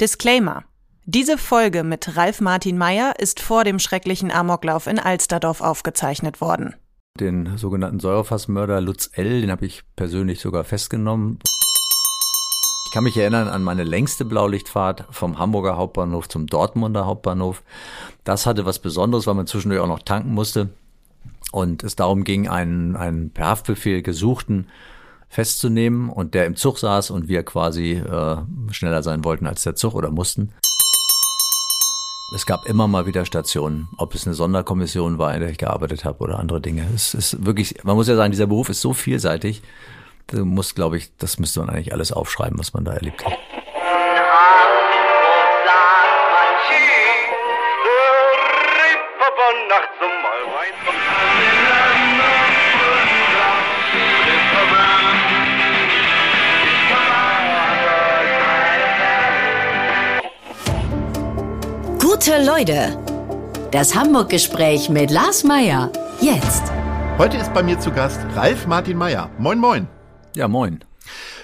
Disclaimer. Diese Folge mit Ralf Martin Meyer ist vor dem schrecklichen Amoklauf in Alsterdorf aufgezeichnet worden. Den sogenannten Säurefassmörder Lutz L., den habe ich persönlich sogar festgenommen. Ich kann mich erinnern an meine längste Blaulichtfahrt vom Hamburger Hauptbahnhof zum Dortmunder Hauptbahnhof. Das hatte was Besonderes, weil man zwischendurch auch noch tanken musste und es darum ging, einen, einen per Haftbefehl gesuchten festzunehmen und der im Zug saß und wir quasi äh, schneller sein wollten als der Zug oder mussten. Es gab immer mal wieder Stationen, ob es eine Sonderkommission war, in der ich gearbeitet habe oder andere Dinge. Es ist wirklich, man muss ja sagen, dieser Beruf ist so vielseitig. Du musst, glaube ich, das müsste man eigentlich alles aufschreiben, was man da erlebt hat. Gute Leute. Das Hamburg-Gespräch mit Lars Meier. Jetzt. Heute ist bei mir zu Gast Ralf Martin Meier. Moin, moin. Ja, moin.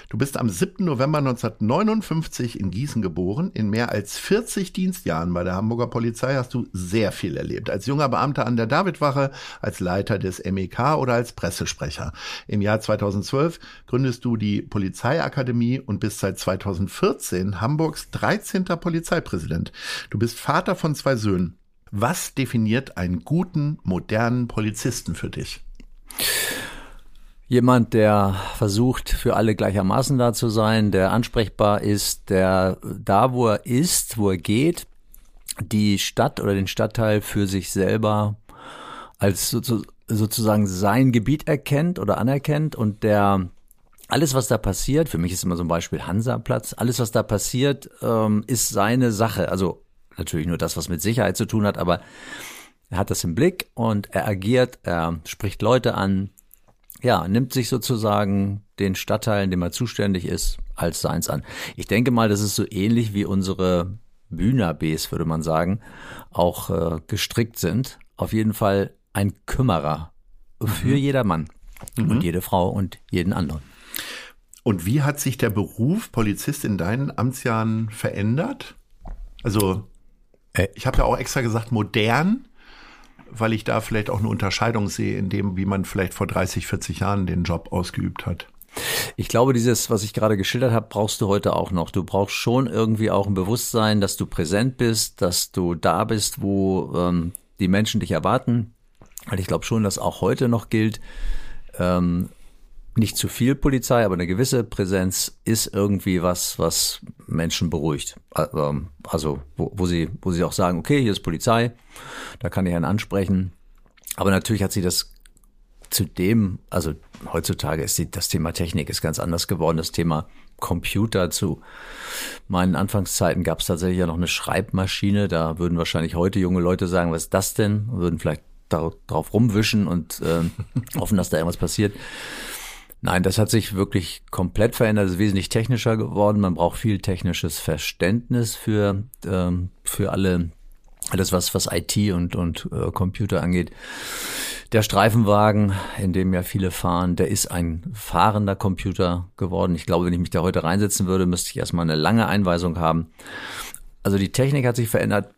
Du bist am 7. November 1959 in Gießen geboren. In mehr als 40 Dienstjahren bei der Hamburger Polizei hast du sehr viel erlebt. Als junger Beamter an der Davidwache, als Leiter des MEK oder als Pressesprecher. Im Jahr 2012 gründest du die Polizeiakademie und bist seit 2014 Hamburgs 13. Polizeipräsident. Du bist Vater von zwei Söhnen. Was definiert einen guten, modernen Polizisten für dich? Jemand, der versucht, für alle gleichermaßen da zu sein, der ansprechbar ist, der da, wo er ist, wo er geht, die Stadt oder den Stadtteil für sich selber als sozusagen sein Gebiet erkennt oder anerkennt und der alles, was da passiert, für mich ist immer so ein Beispiel Hansaplatz, alles, was da passiert, ähm, ist seine Sache. Also natürlich nur das, was mit Sicherheit zu tun hat, aber er hat das im Blick und er agiert, er spricht Leute an, ja, nimmt sich sozusagen den Stadtteil, in dem er zuständig ist, als seins an. Ich denke mal, das ist so ähnlich wie unsere Bühnerbs, würde man sagen, auch äh, gestrickt sind. Auf jeden Fall ein Kümmerer für mhm. jedermann mhm. und jede Frau und jeden anderen. Und wie hat sich der Beruf Polizist in deinen Amtsjahren verändert? Also, äh. ich habe ja auch extra gesagt, modern weil ich da vielleicht auch eine Unterscheidung sehe in dem, wie man vielleicht vor 30, 40 Jahren den Job ausgeübt hat. Ich glaube, dieses, was ich gerade geschildert habe, brauchst du heute auch noch. Du brauchst schon irgendwie auch ein Bewusstsein, dass du präsent bist, dass du da bist, wo ähm, die Menschen dich erwarten. Weil ich glaube schon, dass auch heute noch gilt, ähm, nicht zu viel Polizei, aber eine gewisse Präsenz ist irgendwie was, was Menschen beruhigt. Ähm, also wo, wo sie, wo sie auch sagen, okay, hier ist Polizei, da kann ich einen ansprechen. Aber natürlich hat sie das zudem, also heutzutage ist die, das Thema Technik ist ganz anders geworden. Das Thema Computer zu meinen Anfangszeiten gab es tatsächlich ja noch eine Schreibmaschine. Da würden wahrscheinlich heute junge Leute sagen, was ist das denn? Würden vielleicht darauf rumwischen und äh, hoffen, dass da irgendwas passiert. Nein, das hat sich wirklich komplett verändert. Es ist wesentlich technischer geworden. Man braucht viel technisches Verständnis für, ähm, für alle, alles was, was IT und, und äh, Computer angeht. Der Streifenwagen, in dem ja viele fahren, der ist ein fahrender Computer geworden. Ich glaube, wenn ich mich da heute reinsetzen würde, müsste ich erstmal eine lange Einweisung haben. Also die Technik hat sich verändert.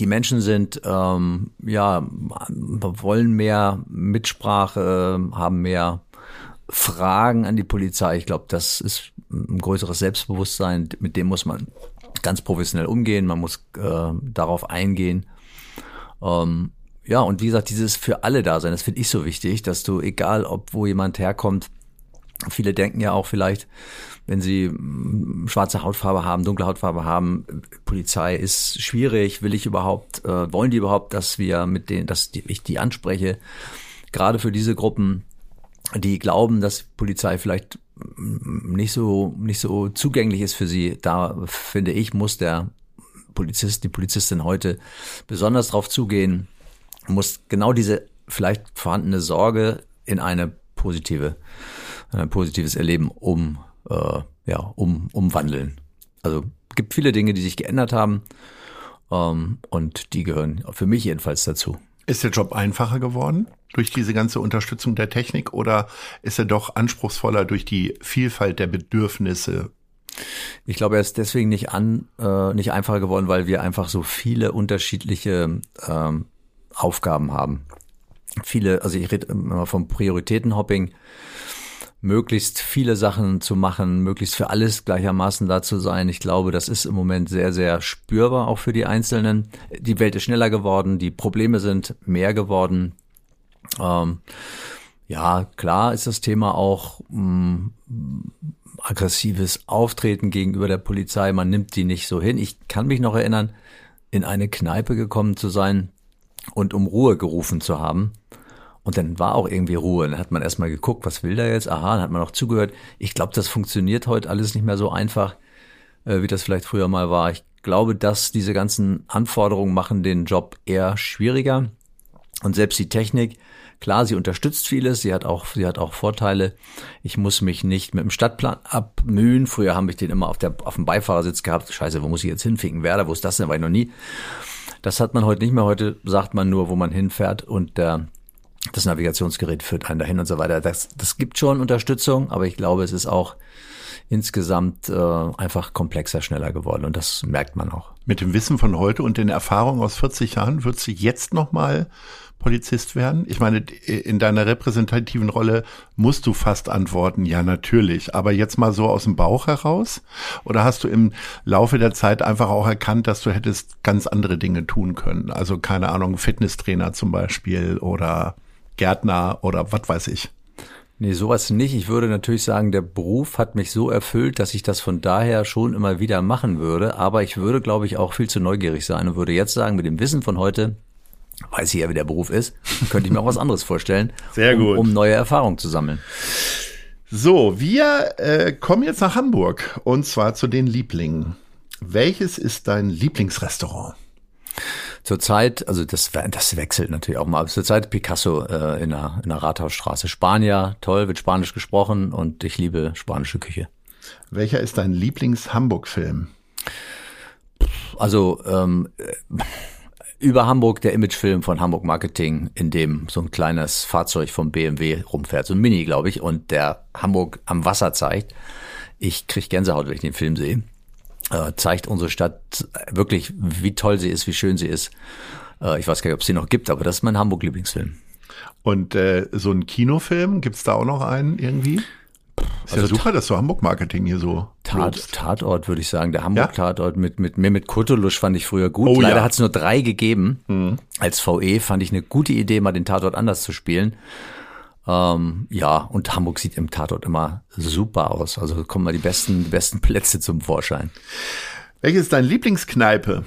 Die Menschen sind, ähm, ja, wollen mehr Mitsprache, haben mehr Fragen an die Polizei. Ich glaube, das ist ein größeres Selbstbewusstsein, mit dem muss man ganz professionell umgehen, man muss äh, darauf eingehen. Ähm, ja, und wie gesagt, dieses für alle da sein, das finde ich so wichtig, dass du, egal ob wo jemand herkommt, viele denken ja auch vielleicht, wenn sie mm, schwarze Hautfarbe haben, dunkle Hautfarbe haben, Polizei ist schwierig, will ich überhaupt, äh, wollen die überhaupt, dass wir mit denen, dass die, ich die anspreche? Gerade für diese Gruppen die glauben, dass Polizei vielleicht nicht so, nicht so zugänglich ist für sie. Da finde ich, muss der Polizist, die Polizistin heute besonders drauf zugehen, muss genau diese vielleicht vorhandene Sorge in eine positive, ein positives Erleben um, äh, ja, um, umwandeln. Also gibt viele Dinge, die sich geändert haben ähm, und die gehören für mich jedenfalls dazu. Ist der Job einfacher geworden durch diese ganze Unterstützung der Technik oder ist er doch anspruchsvoller durch die Vielfalt der Bedürfnisse Ich glaube, er ist deswegen nicht an, äh, nicht einfacher geworden, weil wir einfach so viele unterschiedliche ähm, Aufgaben haben. Viele, also ich rede immer vom Prioritätenhopping, möglichst viele Sachen zu machen, möglichst für alles gleichermaßen da zu sein. Ich glaube, das ist im Moment sehr, sehr spürbar auch für die Einzelnen. Die Welt ist schneller geworden, die Probleme sind mehr geworden. Ähm, ja, klar ist das Thema auch mh, mm, aggressives Auftreten gegenüber der Polizei. Man nimmt die nicht so hin. Ich kann mich noch erinnern, in eine Kneipe gekommen zu sein und um Ruhe gerufen zu haben. Und dann war auch irgendwie Ruhe. Dann hat man erstmal geguckt, was will der jetzt? Aha, dann hat man auch zugehört. Ich glaube, das funktioniert heute alles nicht mehr so einfach, äh, wie das vielleicht früher mal war. Ich glaube, dass diese ganzen Anforderungen machen den Job eher schwieriger. Und selbst die Technik, klar, sie unterstützt vieles, sie hat auch, sie hat auch Vorteile. Ich muss mich nicht mit dem Stadtplan abmühen. Früher habe ich den immer auf, der, auf dem Beifahrersitz gehabt. Scheiße, wo muss ich jetzt hinficken? Werder, wo ist das denn? War ich noch nie. Das hat man heute nicht mehr. Heute sagt man nur, wo man hinfährt und der das Navigationsgerät führt einen dahin und so weiter. Das, das gibt schon Unterstützung, aber ich glaube, es ist auch insgesamt äh, einfach komplexer, schneller geworden und das merkt man auch. Mit dem Wissen von heute und den Erfahrungen aus 40 Jahren würdest du jetzt nochmal Polizist werden? Ich meine, in deiner repräsentativen Rolle musst du fast antworten, ja natürlich, aber jetzt mal so aus dem Bauch heraus? Oder hast du im Laufe der Zeit einfach auch erkannt, dass du hättest ganz andere Dinge tun können? Also keine Ahnung, Fitnesstrainer zum Beispiel oder Gärtner oder was weiß ich. Nee, sowas nicht. Ich würde natürlich sagen, der Beruf hat mich so erfüllt, dass ich das von daher schon immer wieder machen würde. Aber ich würde, glaube ich, auch viel zu neugierig sein und würde jetzt sagen, mit dem Wissen von heute, weiß ich ja, wie der Beruf ist, könnte ich mir auch was anderes vorstellen. Sehr gut. Um, um neue Erfahrungen zu sammeln. So, wir äh, kommen jetzt nach Hamburg und zwar zu den Lieblingen. Welches ist dein Lieblingsrestaurant? Zurzeit, also das, das wechselt natürlich auch mal. Zurzeit Picasso äh, in, der, in der Rathausstraße. Spanier, toll, wird Spanisch gesprochen und ich liebe spanische Küche. Welcher ist dein Lieblings-Hamburg-Film? Also ähm, über Hamburg der Imagefilm von Hamburg Marketing, in dem so ein kleines Fahrzeug vom BMW rumfährt, so ein Mini, glaube ich, und der Hamburg am Wasser zeigt. Ich kriege Gänsehaut, wenn ich den Film sehe äh, zeigt unsere Stadt wirklich, wie toll sie ist, wie schön sie ist. Äh, ich weiß gar nicht, ob es sie noch gibt, aber das ist mein Hamburg-Lieblingsfilm. Und äh, so ein Kinofilm, gibt's da auch noch einen irgendwie? Ist also ja super, dass du Hamburg-Marketing hier so. Tat, Tatort, würde ich sagen. Der Hamburg-Tatort ja? mit, mit mir mit Kutulusch fand ich früher gut. Oh, Leider ja. hat es nur drei gegeben. Mhm. Als VE fand ich eine gute Idee, mal den Tatort anders zu spielen. Ähm, ja, und Hamburg sieht im Tatort immer super aus. Also kommen mal die besten, die besten Plätze zum Vorschein. Welches ist dein Lieblingskneipe?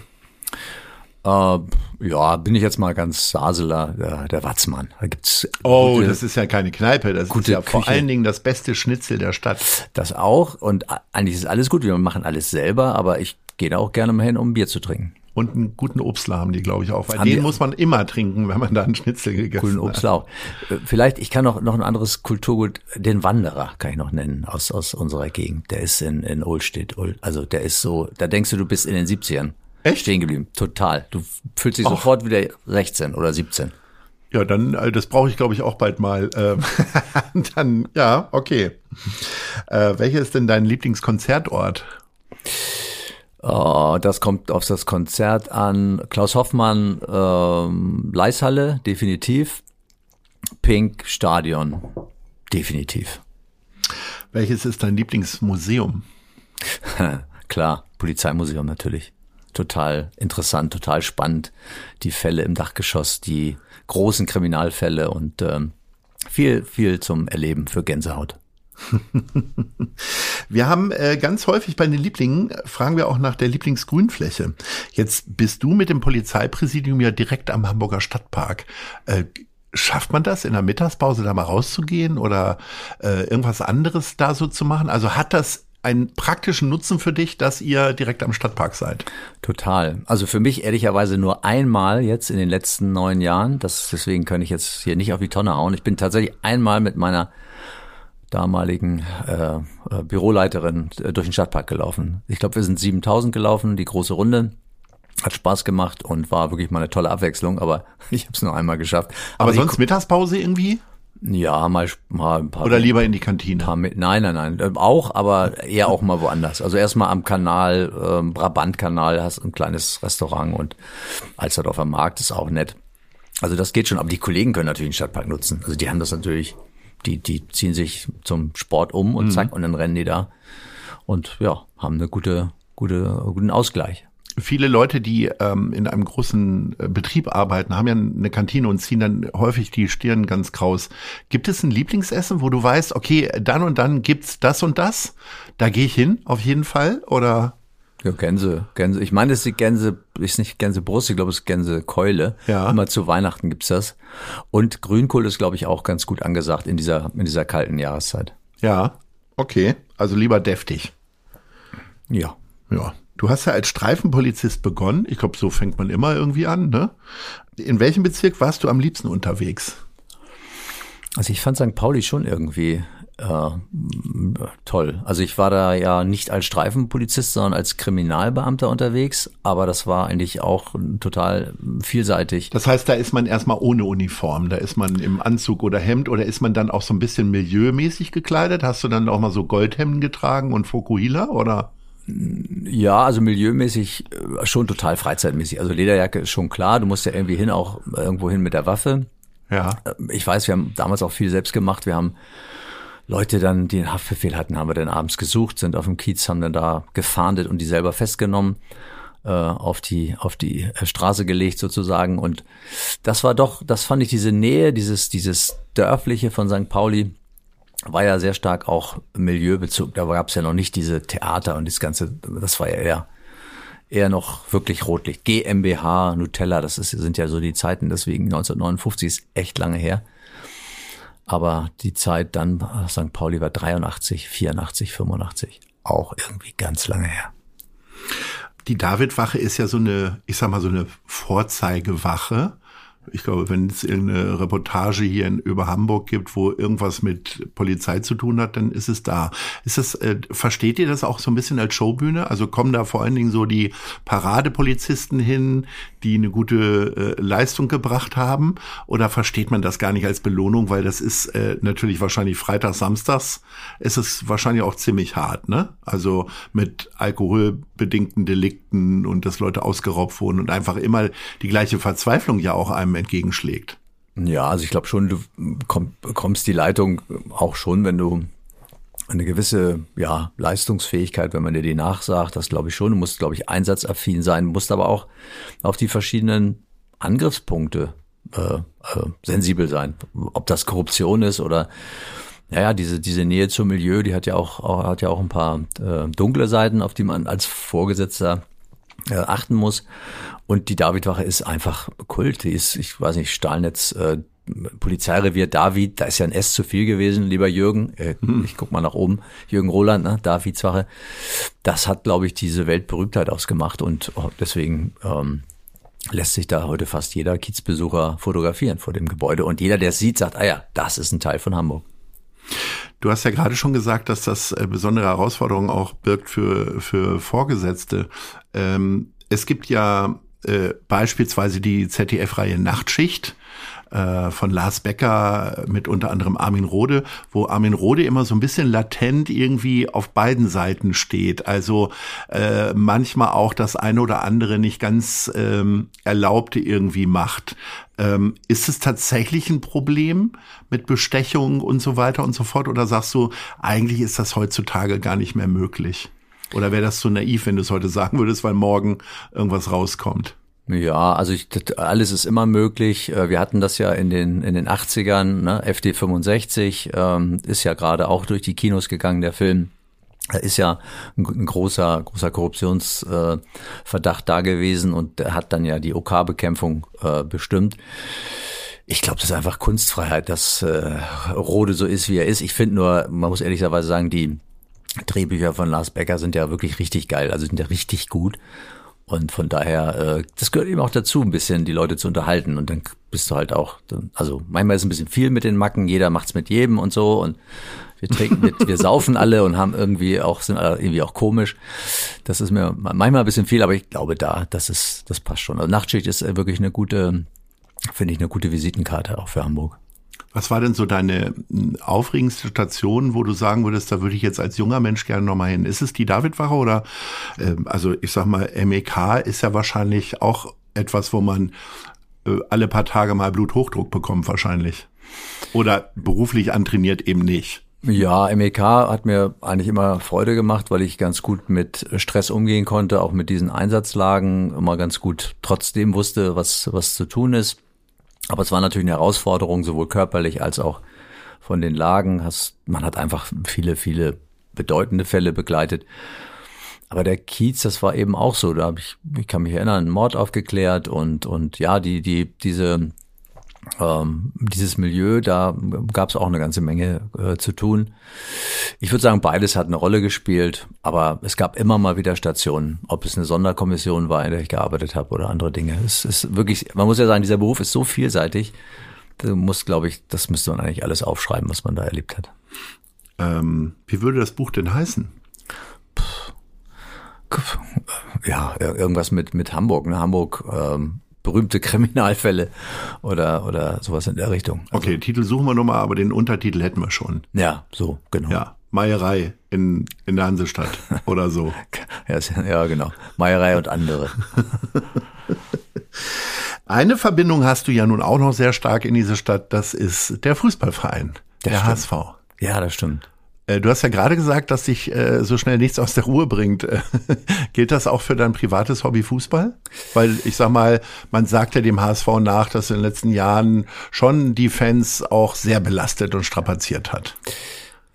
Äh, ja, bin ich jetzt mal ganz Saseler, der, der Watzmann. Da gibt's oh, gute, das ist ja keine Kneipe, das ist ja Küche. vor allen Dingen das beste Schnitzel der Stadt. Das auch und eigentlich ist alles gut, wir machen alles selber, aber ich gehe da auch gerne mal hin, um Bier zu trinken. Und einen guten Obstler haben die, glaube ich, auch. Weil haben den muss man immer trinken, wenn man da einen Schnitzel gegessen coolen hat. Obstler auch. Äh, vielleicht, ich kann noch, noch ein anderes Kulturgut, den Wanderer kann ich noch nennen, aus, aus unserer Gegend. Der ist in, in Oldstedt. Also der ist so, da denkst du, du bist in den 70ern. Echt? Stehen geblieben. Total. Du fühlst dich Och. sofort wieder 16 oder 17. Ja, dann, äh, das brauche ich, glaube ich, auch bald mal. Ähm, dann, ja, okay. Äh, welcher ist denn dein Lieblingskonzertort? Uh, das kommt auf das Konzert an. Klaus Hoffmann, ähm, Leishalle, definitiv. Pink Stadion, definitiv. Welches ist dein Lieblingsmuseum? Klar, Polizeimuseum natürlich. Total interessant, total spannend. Die Fälle im Dachgeschoss, die großen Kriminalfälle und ähm, viel, viel zum Erleben für Gänsehaut. wir haben äh, ganz häufig bei den Lieblingen, fragen wir auch nach der Lieblingsgrünfläche. Jetzt bist du mit dem Polizeipräsidium ja direkt am Hamburger Stadtpark. Äh, schafft man das in der Mittagspause da mal rauszugehen oder äh, irgendwas anderes da so zu machen? Also hat das einen praktischen Nutzen für dich, dass ihr direkt am Stadtpark seid? Total. Also für mich ehrlicherweise nur einmal jetzt in den letzten neun Jahren. Das, deswegen kann ich jetzt hier nicht auf die Tonne hauen. Ich bin tatsächlich einmal mit meiner damaligen äh, äh, Büroleiterin äh, durch den Stadtpark gelaufen. Ich glaube, wir sind 7000 gelaufen, die große Runde. Hat Spaß gemacht und war wirklich mal eine tolle Abwechslung, aber ich habe es nur einmal geschafft. Aber, aber sonst Mittagspause irgendwie? Ja, mal, mal ein paar. Oder lieber in die Kantine? Paar, nein, nein, nein. äh, Auch, aber eher auch mal woanders. Also erstmal am Kanal, ähm, Brabantkanal, hast ein kleines Restaurant und Alsterdorfer Markt ist auch nett. Also das geht schon, aber die Kollegen können natürlich den Stadtpark nutzen. Also die haben das natürlich, die, die ziehen sich zum Sport um und zack, und dann rennen die da. Und ja, haben eine gute, gute, guten Ausgleich. Viele Leute, die ähm, in einem großen äh, Betrieb arbeiten, haben ja eine Kantine und ziehen dann häufig die Stirn ganz kraus. Gibt es ein Lieblingsessen, wo du weißt, okay, dann und dann gibt's das und das? Da gehe ich hin, auf jeden Fall? Oder? Ja, Gänse, Gänse. Ich meine, es ist die Gänse, ist nicht Gänsebrust, ich glaube, es ist Gänsekeule. Ja. Immer zu Weihnachten gibt's das. Und Grünkohl ist, glaube ich, auch ganz gut angesagt in dieser, in dieser kalten Jahreszeit. Ja, okay. Also lieber deftig. Ja. Ja. Du hast ja als Streifenpolizist begonnen. Ich glaube, so fängt man immer irgendwie an, ne? In welchem Bezirk warst du am liebsten unterwegs? Also ich fand St. Pauli schon irgendwie äh, toll. Also ich war da ja nicht als Streifenpolizist, sondern als Kriminalbeamter unterwegs, aber das war eigentlich auch total vielseitig. Das heißt, da ist man erstmal ohne Uniform. Da ist man im Anzug oder Hemd oder ist man dann auch so ein bisschen milieumäßig gekleidet? Hast du dann auch mal so Goldhemden getragen und Fokuhila oder? Ja, also milieumäßig äh, schon total freizeitmäßig. Also Lederjacke ist schon klar, du musst ja irgendwie hin, auch irgendwo hin mit der Waffe. Ja. Ich weiß, wir haben damals auch viel selbst gemacht. Wir haben Leute dann, die einen Haftbefehl hatten, haben wir dann abends gesucht, sind auf dem Kiez, haben dann da gefahndet und die selber festgenommen, äh, auf die, auf die äh, Straße gelegt sozusagen. Und das war doch, das fand ich diese Nähe, dieses, dieses Dörfliche von St. Pauli, war ja sehr stark auch Milieubezug. Da gab es ja noch nicht diese Theater und das Ganze, das war ja eher, eher noch wirklich Rotlicht. GmbH, Nutella, das ist, sind ja so die Zeiten, deswegen 1959 ist echt lange her. Aber die Zeit dann, St. Pauli war 83, 84, 85. Auch irgendwie ganz lange her. Die Davidwache ist ja so eine, ich sag mal, so eine Vorzeigewache. Ich glaube, wenn es irgendeine Reportage hier in, über Hamburg gibt, wo irgendwas mit Polizei zu tun hat, dann ist es da. Ist das, äh, versteht ihr das auch so ein bisschen als Showbühne? Also kommen da vor allen Dingen so die Paradepolizisten hin, die eine gute äh, Leistung gebracht haben? Oder versteht man das gar nicht als Belohnung? Weil das ist äh, natürlich wahrscheinlich Freitags, Samstags ist es wahrscheinlich auch ziemlich hart, ne? Also mit alkoholbedingten Delikten und dass Leute ausgeraubt wurden und einfach immer die gleiche Verzweiflung ja auch einem entgegenschlägt. Ja, also ich glaube schon, du komm, bekommst die Leitung auch schon, wenn du eine gewisse ja, Leistungsfähigkeit, wenn man dir die nachsagt, das glaube ich schon. Du musst, glaube ich, einsatzaffin sein, musst aber auch auf die verschiedenen Angriffspunkte äh, äh, sensibel sein. Ob das Korruption ist oder naja, diese, diese Nähe zum Milieu, die hat ja auch, auch hat ja auch ein paar äh, dunkle Seiten, auf die man als Vorgesetzter äh, achten muss. Und die Davidwache ist einfach Kult. Die ist, ich weiß nicht, Stahlnetz, äh, Polizeirevier David, da ist ja ein S zu viel gewesen, lieber Jürgen. Äh, Ich guck mal nach oben. Jürgen Roland, ne? Davidswache. Das hat, glaube ich, diese Weltberühmtheit ausgemacht und oh, deswegen ähm, lässt sich da heute fast jeder Kiezbesucher fotografieren vor dem Gebäude. Und jeder, der es sieht, sagt, ah ja, das ist ein Teil von Hamburg. Du hast ja gerade schon gesagt, dass das äh, besondere Herausforderungen auch birgt für, für Vorgesetzte. Ähm, es gibt ja äh, beispielsweise die ZDF-Reihe Nachtschicht äh, von Lars Becker mit unter anderem Armin Rode, wo Armin Rode immer so ein bisschen latent irgendwie auf beiden Seiten steht. Also äh, manchmal auch das eine oder andere nicht ganz ähm, Erlaubte irgendwie macht. Ähm, ist es tatsächlich ein Problem mit Bestechung und so weiter und so fort? Oder sagst du, eigentlich ist das heutzutage gar nicht mehr möglich? Oder wäre das so naiv, wenn du es heute sagen würdest, weil morgen irgendwas rauskommt? Ja, also ich, alles ist immer möglich. Äh, Wir hatten das ja in den in den 80ern, ne? FD 65 ähm, ist ja gerade auch durch die Kinos gegangen, der Film. Da ist ja ein, ein großer großer Korruptionsverdacht äh, da gewesen und hat dann ja die OK-Bekämpfung äh, bestimmt. Ich glaube, das ist einfach Kunstfreiheit, dass äh, Rode so ist, wie er ist. Ich finde nur, man muss ehrlicherweise sagen, die Drehbücher von Lars Becker sind ja wirklich richtig geil, also sind ja richtig gut. Und von daher, äh, das gehört eben auch dazu, ein bisschen die Leute zu unterhalten. Und dann bist du halt auch, dann- also manchmal ist ein bisschen viel mit den Macken, jeder macht's mit jedem und so. Und wir trinken, wir, wir saufen alle und haben irgendwie auch, sind alle irgendwie auch komisch. Das ist mir manchmal ein bisschen viel, aber ich glaube da, das ist, das passt schon. Also Nachtschicht ist äh, wirklich eine gute, finde ich, eine gute Visitenkarte auch für Hamburg. Was war denn so deine hm, aufregendste Station, wo du sagen würdest, da würde ich jetzt als junger Mensch gerne nochmal hin? Ist es die Davidwache oder, äh, also ich sag mal, MEK ist ja wahrscheinlich auch etwas, wo man äh, alle paar Tage mal Bluthochdruck bekommt wahrscheinlich. Oder beruflich antrainiert eben nicht. Ja, MEK hat mir eigentlich immer Freude gemacht, weil ich ganz gut mit Stress umgehen konnte, auch mit diesen Einsatzlagen immer ganz gut trotzdem wusste, was, was zu tun ist. Aber es war natürlich eine Herausforderung, sowohl körperlich als auch von den Lagen. Man hat einfach viele, viele bedeutende Fälle begleitet. Aber der Kiez, das war eben auch so. Da habe ich, ich kann mich erinnern, einen Mord aufgeklärt und und ja, die die diese ähm, dieses Milieu, da gab es auch eine ganze Menge äh, zu tun. Ich würde sagen, beides hat eine Rolle gespielt, aber es gab immer mal wieder Stationen, ob es eine Sonderkommission war, in der ich gearbeitet habe oder andere Dinge. Es ist wirklich, man muss ja sagen, dieser Beruf ist so vielseitig. Du musst, glaube ich, das müsste man eigentlich alles aufschreiben, was man da erlebt hat. Ähm, wie würde das Buch denn heißen? Ja, irgendwas mit, mit Hamburg, ne? Hamburg, ähm, berühmte Kriminalfälle oder, oder sowas in der Richtung. Also, okay, Titel suchen wir nochmal, aber den Untertitel hätten wir schon. Ja, so, genau. Ja, Meierei in, in der Hansestadt oder so. ja, ja, genau. Meierei und andere. Eine Verbindung hast du ja nun auch noch sehr stark in diese Stadt, das ist der Fußballverein, der stimmt. HSV. Ja, das stimmt. Äh, du hast ja gerade gesagt, dass sich äh, so schnell nichts aus der Ruhe bringt. Gilt das auch für dein privates Hobby Fußball? Weil ich sag mal, man sagt ja dem HSV nach, dass in den letzten Jahren schon die Fans auch sehr belastet und strapaziert hat.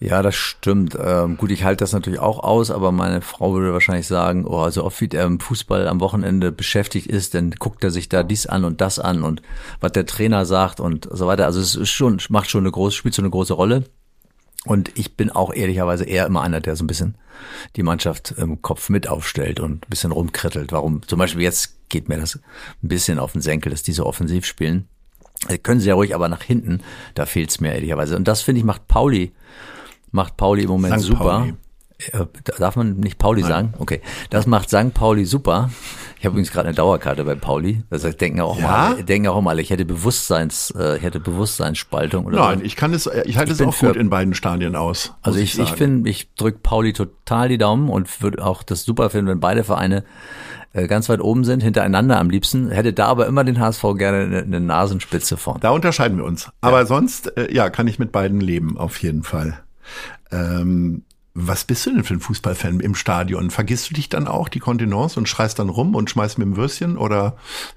Ja, das stimmt. Ähm, gut, ich halte das natürlich auch aus, aber meine Frau würde wahrscheinlich sagen, oh, also oft wie er im Fußball am Wochenende beschäftigt ist, dann guckt er sich da dies an und das an und was der Trainer sagt und so weiter. Also es ist schon, macht schon eine große, spielt so eine große Rolle. Und ich bin auch ehrlicherweise eher immer einer, der so ein bisschen die Mannschaft im Kopf mit aufstellt und ein bisschen rumkrittelt. Warum? Zum Beispiel jetzt geht mir das ein bisschen auf den Senkel, dass die so offensiv spielen. Also können sie ja ruhig, aber nach hinten, da fehlt's mir ehrlicherweise. Und das finde ich macht Pauli, macht Pauli im Moment St. super. Pauli. Äh, Darf man nicht Pauli Nein. sagen? Okay. Das macht St. Pauli super. Ich habe übrigens gerade eine Dauerkarte bei Pauli. Das heißt, denken auch Ja? mal, denken auch mal, ich hätte Bewusstseins, äh, ich hätte Bewusstseinsspaltung oder Nein, so. ich kann es, ich halte Ich es auch für- gut in beiden Stadien aus. Also ich, ich finde, ich drück Pauli total die Daumen und würde auch das super finden, wenn beide Vereine äh, ganz weit oben sind, hintereinander am liebsten. Hätte da aber immer den HSV gerne eine, Nasenspitze vorn. Da unterscheiden wir uns. Aber sonst, äh, ja, kann ich mit beiden leben, auf jeden Fall. Ähm, was bist du denn für ein Fußballfan im Stadion? Vergisst du dich dann auch, die Kontenance, und schreist dann rum und schmeißt mit dem Würstchen? Oder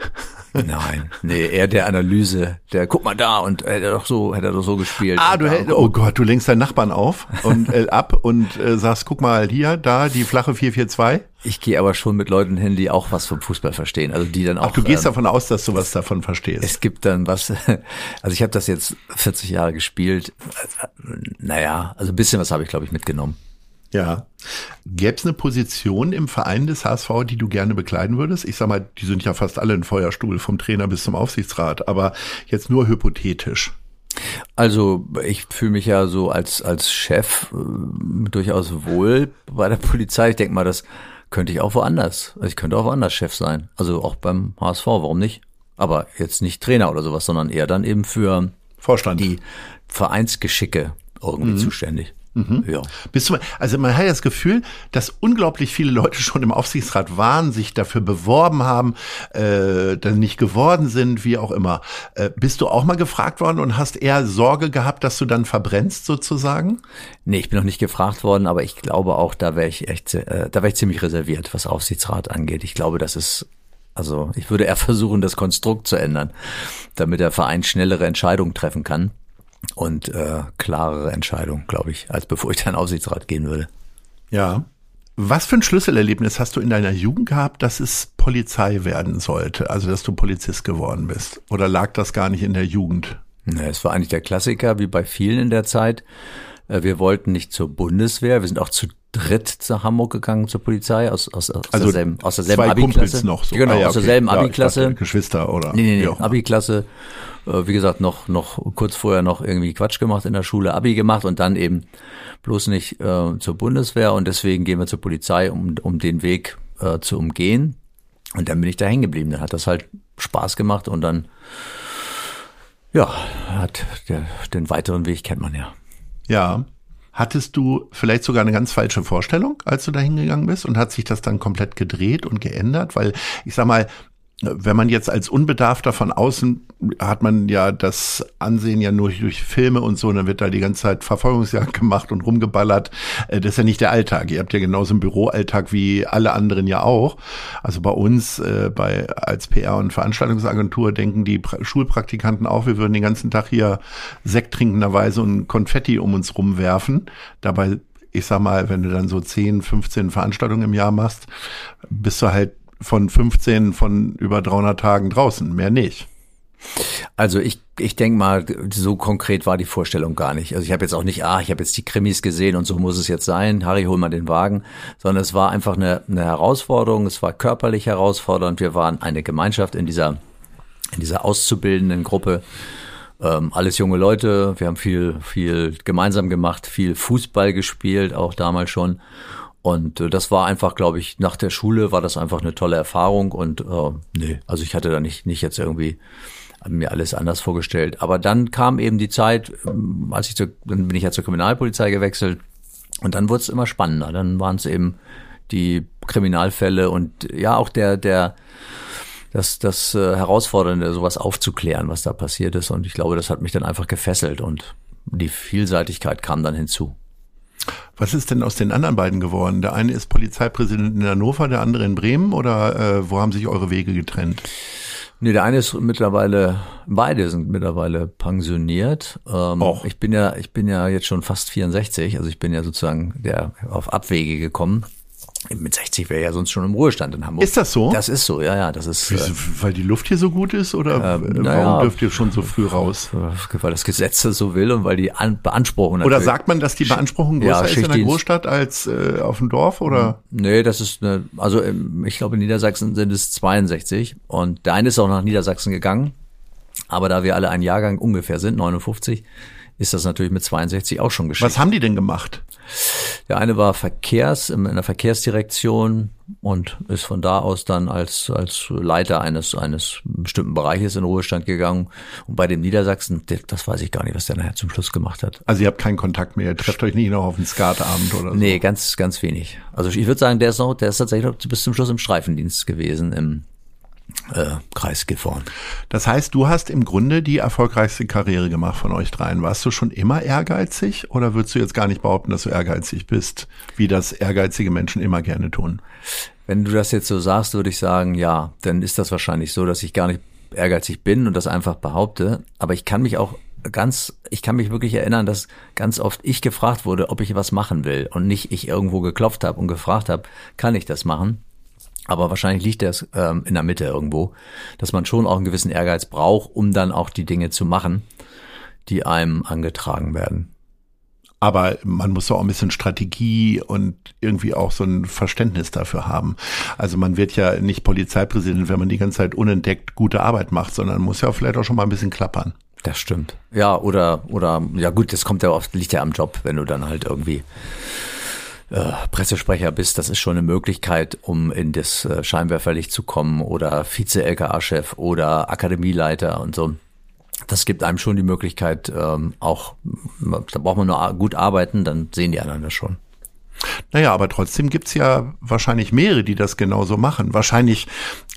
Nein, nee, eher der Analyse. Der, guck mal da und hätte er doch so, hätte er doch so gespielt. Ah, du hält, oh Gott, du lenkst deinen Nachbarn auf und äh, ab und äh, sagst, guck mal hier, da, die flache 442. Ich gehe aber schon mit Leuten hin, die auch was vom Fußball verstehen. Also die dann auch. Ach, du gehst ähm, davon aus, dass du was davon verstehst. Es gibt dann was, also ich habe das jetzt 40 Jahre gespielt. Naja, also ein bisschen was habe ich, glaube ich, mitgenommen. Ja. Gäbe es eine Position im Verein des HSV, die du gerne bekleiden würdest? Ich sag mal, die sind ja fast alle ein Feuerstuhl, vom Trainer bis zum Aufsichtsrat, aber jetzt nur hypothetisch. Also ich fühle mich ja so als, als Chef äh, durchaus wohl bei der Polizei. Ich denke mal, das könnte ich auch woanders. Also ich könnte auch woanders Chef sein. Also auch beim HSV, warum nicht? Aber jetzt nicht Trainer oder sowas, sondern eher dann eben für Vorstand. die Vereinsgeschicke irgendwie zuständig. Ja. Bist du, also man hat ja das Gefühl, dass unglaublich viele Leute schon im Aufsichtsrat waren, sich dafür beworben haben, äh, dann nicht geworden sind, wie auch immer. Äh, bist du auch mal gefragt worden und hast eher Sorge gehabt, dass du dann verbrennst sozusagen? Nee, ich bin noch nicht gefragt worden, aber ich glaube auch, da wäre ich echt, äh, da wäre ich ziemlich reserviert, was Aufsichtsrat angeht. Ich glaube, das ist, also ich würde eher versuchen, das Konstrukt zu ändern, damit der Verein schnellere Entscheidungen treffen kann und äh, klarere Entscheidungen, glaube ich, als bevor ich dann Aufsichtsrat gehen würde. Ja. Was für ein Schlüsselerlebnis hast du in deiner Jugend gehabt, dass es Polizei werden sollte, also dass du Polizist geworden bist? Oder lag das gar nicht in der Jugend? Ja, es war eigentlich der Klassiker, wie bei vielen in der Zeit. Äh, Wir wollten nicht zur Bundeswehr, wir sind auch zu dritt nach Hamburg gegangen zur Polizei, aus, aus, aus Also derselben, aus derselben zwei Abi-Klasse. Kumpels noch so. Genau, Ah, ja, aus okay. derselben Ja, ich Abi-Klasse. dachte, Geschwister oder Nee, nee, nee. Abi-Klasse. Äh, Wie gesagt, noch, noch kurz vorher noch irgendwie Quatsch gemacht in der Schule, Abi gemacht und dann eben bloß nicht äh, zur Bundeswehr und deswegen gehen wir zur Polizei, um, um den Weg äh, zu umgehen. Und dann bin ich da hängen geblieben. Dann hat das halt Spaß gemacht und dann Ja, hat der, den weiteren Weg kennt man ja. Ja. Hattest du vielleicht sogar eine ganz falsche Vorstellung, als du da hingegangen bist und hat sich das dann komplett gedreht und geändert? Weil ich sag mal, wenn man jetzt als Unbedarfter von außen hat man ja das Ansehen ja nur durch Filme und so, und dann wird da die ganze Zeit Verfolgungsjagd gemacht und rumgeballert. Äh, das ist ja nicht der Alltag. Ihr habt ja genauso einen Büroalltag wie alle anderen ja auch. Also bei uns, äh, bei als PR und Veranstaltungsagentur denken die pra Schulpraktikanten auch, wir würden den ganzen Tag hier Sekt trinkenderweise und Konfetti um uns rumwerfen. Dabei ich sag mal, wenn du dann so 10, 15 Veranstaltungen im Jahr machst, bist du halt von 15 von über 300 Tagen draußen, mehr nicht. Also ich, ich denke mal, so konkret war die Vorstellung gar nicht. Also ich habe jetzt auch nicht, ah, ich habe jetzt die Krimis gesehen und so muss es jetzt sein, Harry, hol mal den Wagen, sondern es war einfach eine, eine Herausforderung, es war körperlich herausfordernd, wir waren eine Gemeinschaft in dieser, in dieser auszubildenden Gruppe, ähm, alles junge Leute, wir haben viel, viel gemeinsam gemacht, viel Fußball gespielt, auch damals schon und äh, das war einfach, glaube ich, nach der Schule war das einfach eine tolle Erfahrung und äh, nee, also ich hatte da nicht, nicht jetzt irgendwie mir alles anders vorgestellt. Aber dann kam eben die Zeit, ähm, als ich zur, dann bin ich ja zur Kriminalpolizei gewechselt und dann wurde es immer spannender. Dann waren es eben die Kriminalfälle und ja auch der, der, das, das äh, Herausfordernde, sowas aufzuklären, was da passiert ist. Und ich glaube, das hat mich dann einfach gefesselt und die Vielseitigkeit kam dann hinzu. Was ist denn aus den anderen beiden geworden? Der eine ist Polizeipräsident in Hannover, der andere in Bremen oder äh, wo haben sich eure Wege getrennt? Nee, der eine ist mittlerweile, beide sind mittlerweile pensioniert. Ähm, Och. Ich bin ja, ich bin ja jetzt schon fast 64, also ich bin ja sozusagen der auf Abwege gekommen. Mit 60 wäre ja sonst schon im Ruhestand in Hamburg. Ist das so? Das ist so, ja, ja. Das ist, Wieso, äh, weil die Luft hier so gut ist oder äh, warum naja, dürft ihr schon so früh raus? Weil das Gesetz das so will und weil die An Beanspruchung Oder sagt man, dass die Beanspruchung größer ja, ist in der Großstadt als äh, auf dem Dorf oder? Nee, das ist eine, also ich glaube in Niedersachsen sind es 62 und der eine ist auch nach Niedersachsen gegangen. Aber da wir alle ein Jahrgang ungefähr sind, 59, ist das natürlich mit 62 auch schon geschehen. Was haben die denn gemacht? Der eine war Verkehrs, in der Verkehrsdirektion und ist von da aus dann als, als Leiter eines, eines bestimmten Bereiches in Ruhestand gegangen. Und bei dem Niedersachsen, das weiß ich gar nicht, was der nachher zum Schluss gemacht hat. Also ihr habt keinen Kontakt mehr, ihr trefft euch nicht noch auf einen Skatabend oder so? Nee, ganz, ganz wenig. Also ich würde sagen, der ist noch, der ist tatsächlich bis zum Schluss im Streifendienst gewesen, im, äh, Kreis Gifhorn. Das heißt, du hast im Grunde die erfolgreichste Karriere gemacht von euch dreien. Warst du schon immer ehrgeizig oder würdest du jetzt gar nicht behaupten, dass du ehrgeizig bist, wie das ehrgeizige Menschen immer gerne tun? Wenn du das jetzt so sagst, würde ich sagen, ja, dann ist das wahrscheinlich so, dass ich gar nicht ehrgeizig bin und das einfach behaupte. Aber ich kann mich auch ganz, ich kann mich wirklich erinnern, dass ganz oft ich gefragt wurde, ob ich was machen will und nicht ich irgendwo geklopft habe und gefragt habe, kann ich das machen? Aber wahrscheinlich liegt das ähm, in der Mitte irgendwo, dass man schon auch einen gewissen Ehrgeiz braucht, um dann auch die Dinge zu machen, die einem angetragen werden. Aber man muss auch ein bisschen Strategie und irgendwie auch so ein Verständnis dafür haben. Also man wird ja nicht Polizeipräsident, wenn man die ganze Zeit unentdeckt gute Arbeit macht, sondern muss ja vielleicht auch schon mal ein bisschen klappern. Das stimmt. Ja, oder, oder, ja gut, das kommt ja oft, liegt ja am Job, wenn du dann halt irgendwie äh, Pressesprecher bist, das ist schon eine Möglichkeit, um in das äh, Scheinwerferlicht zu kommen oder Vize-LKA-Chef oder Akademieleiter und so. Das gibt einem schon die Möglichkeit, ähm, auch, da braucht man nur gut arbeiten, dann sehen die anderen das schon. Naja, aber trotzdem gibt's ja wahrscheinlich mehrere, die das genauso machen. Wahrscheinlich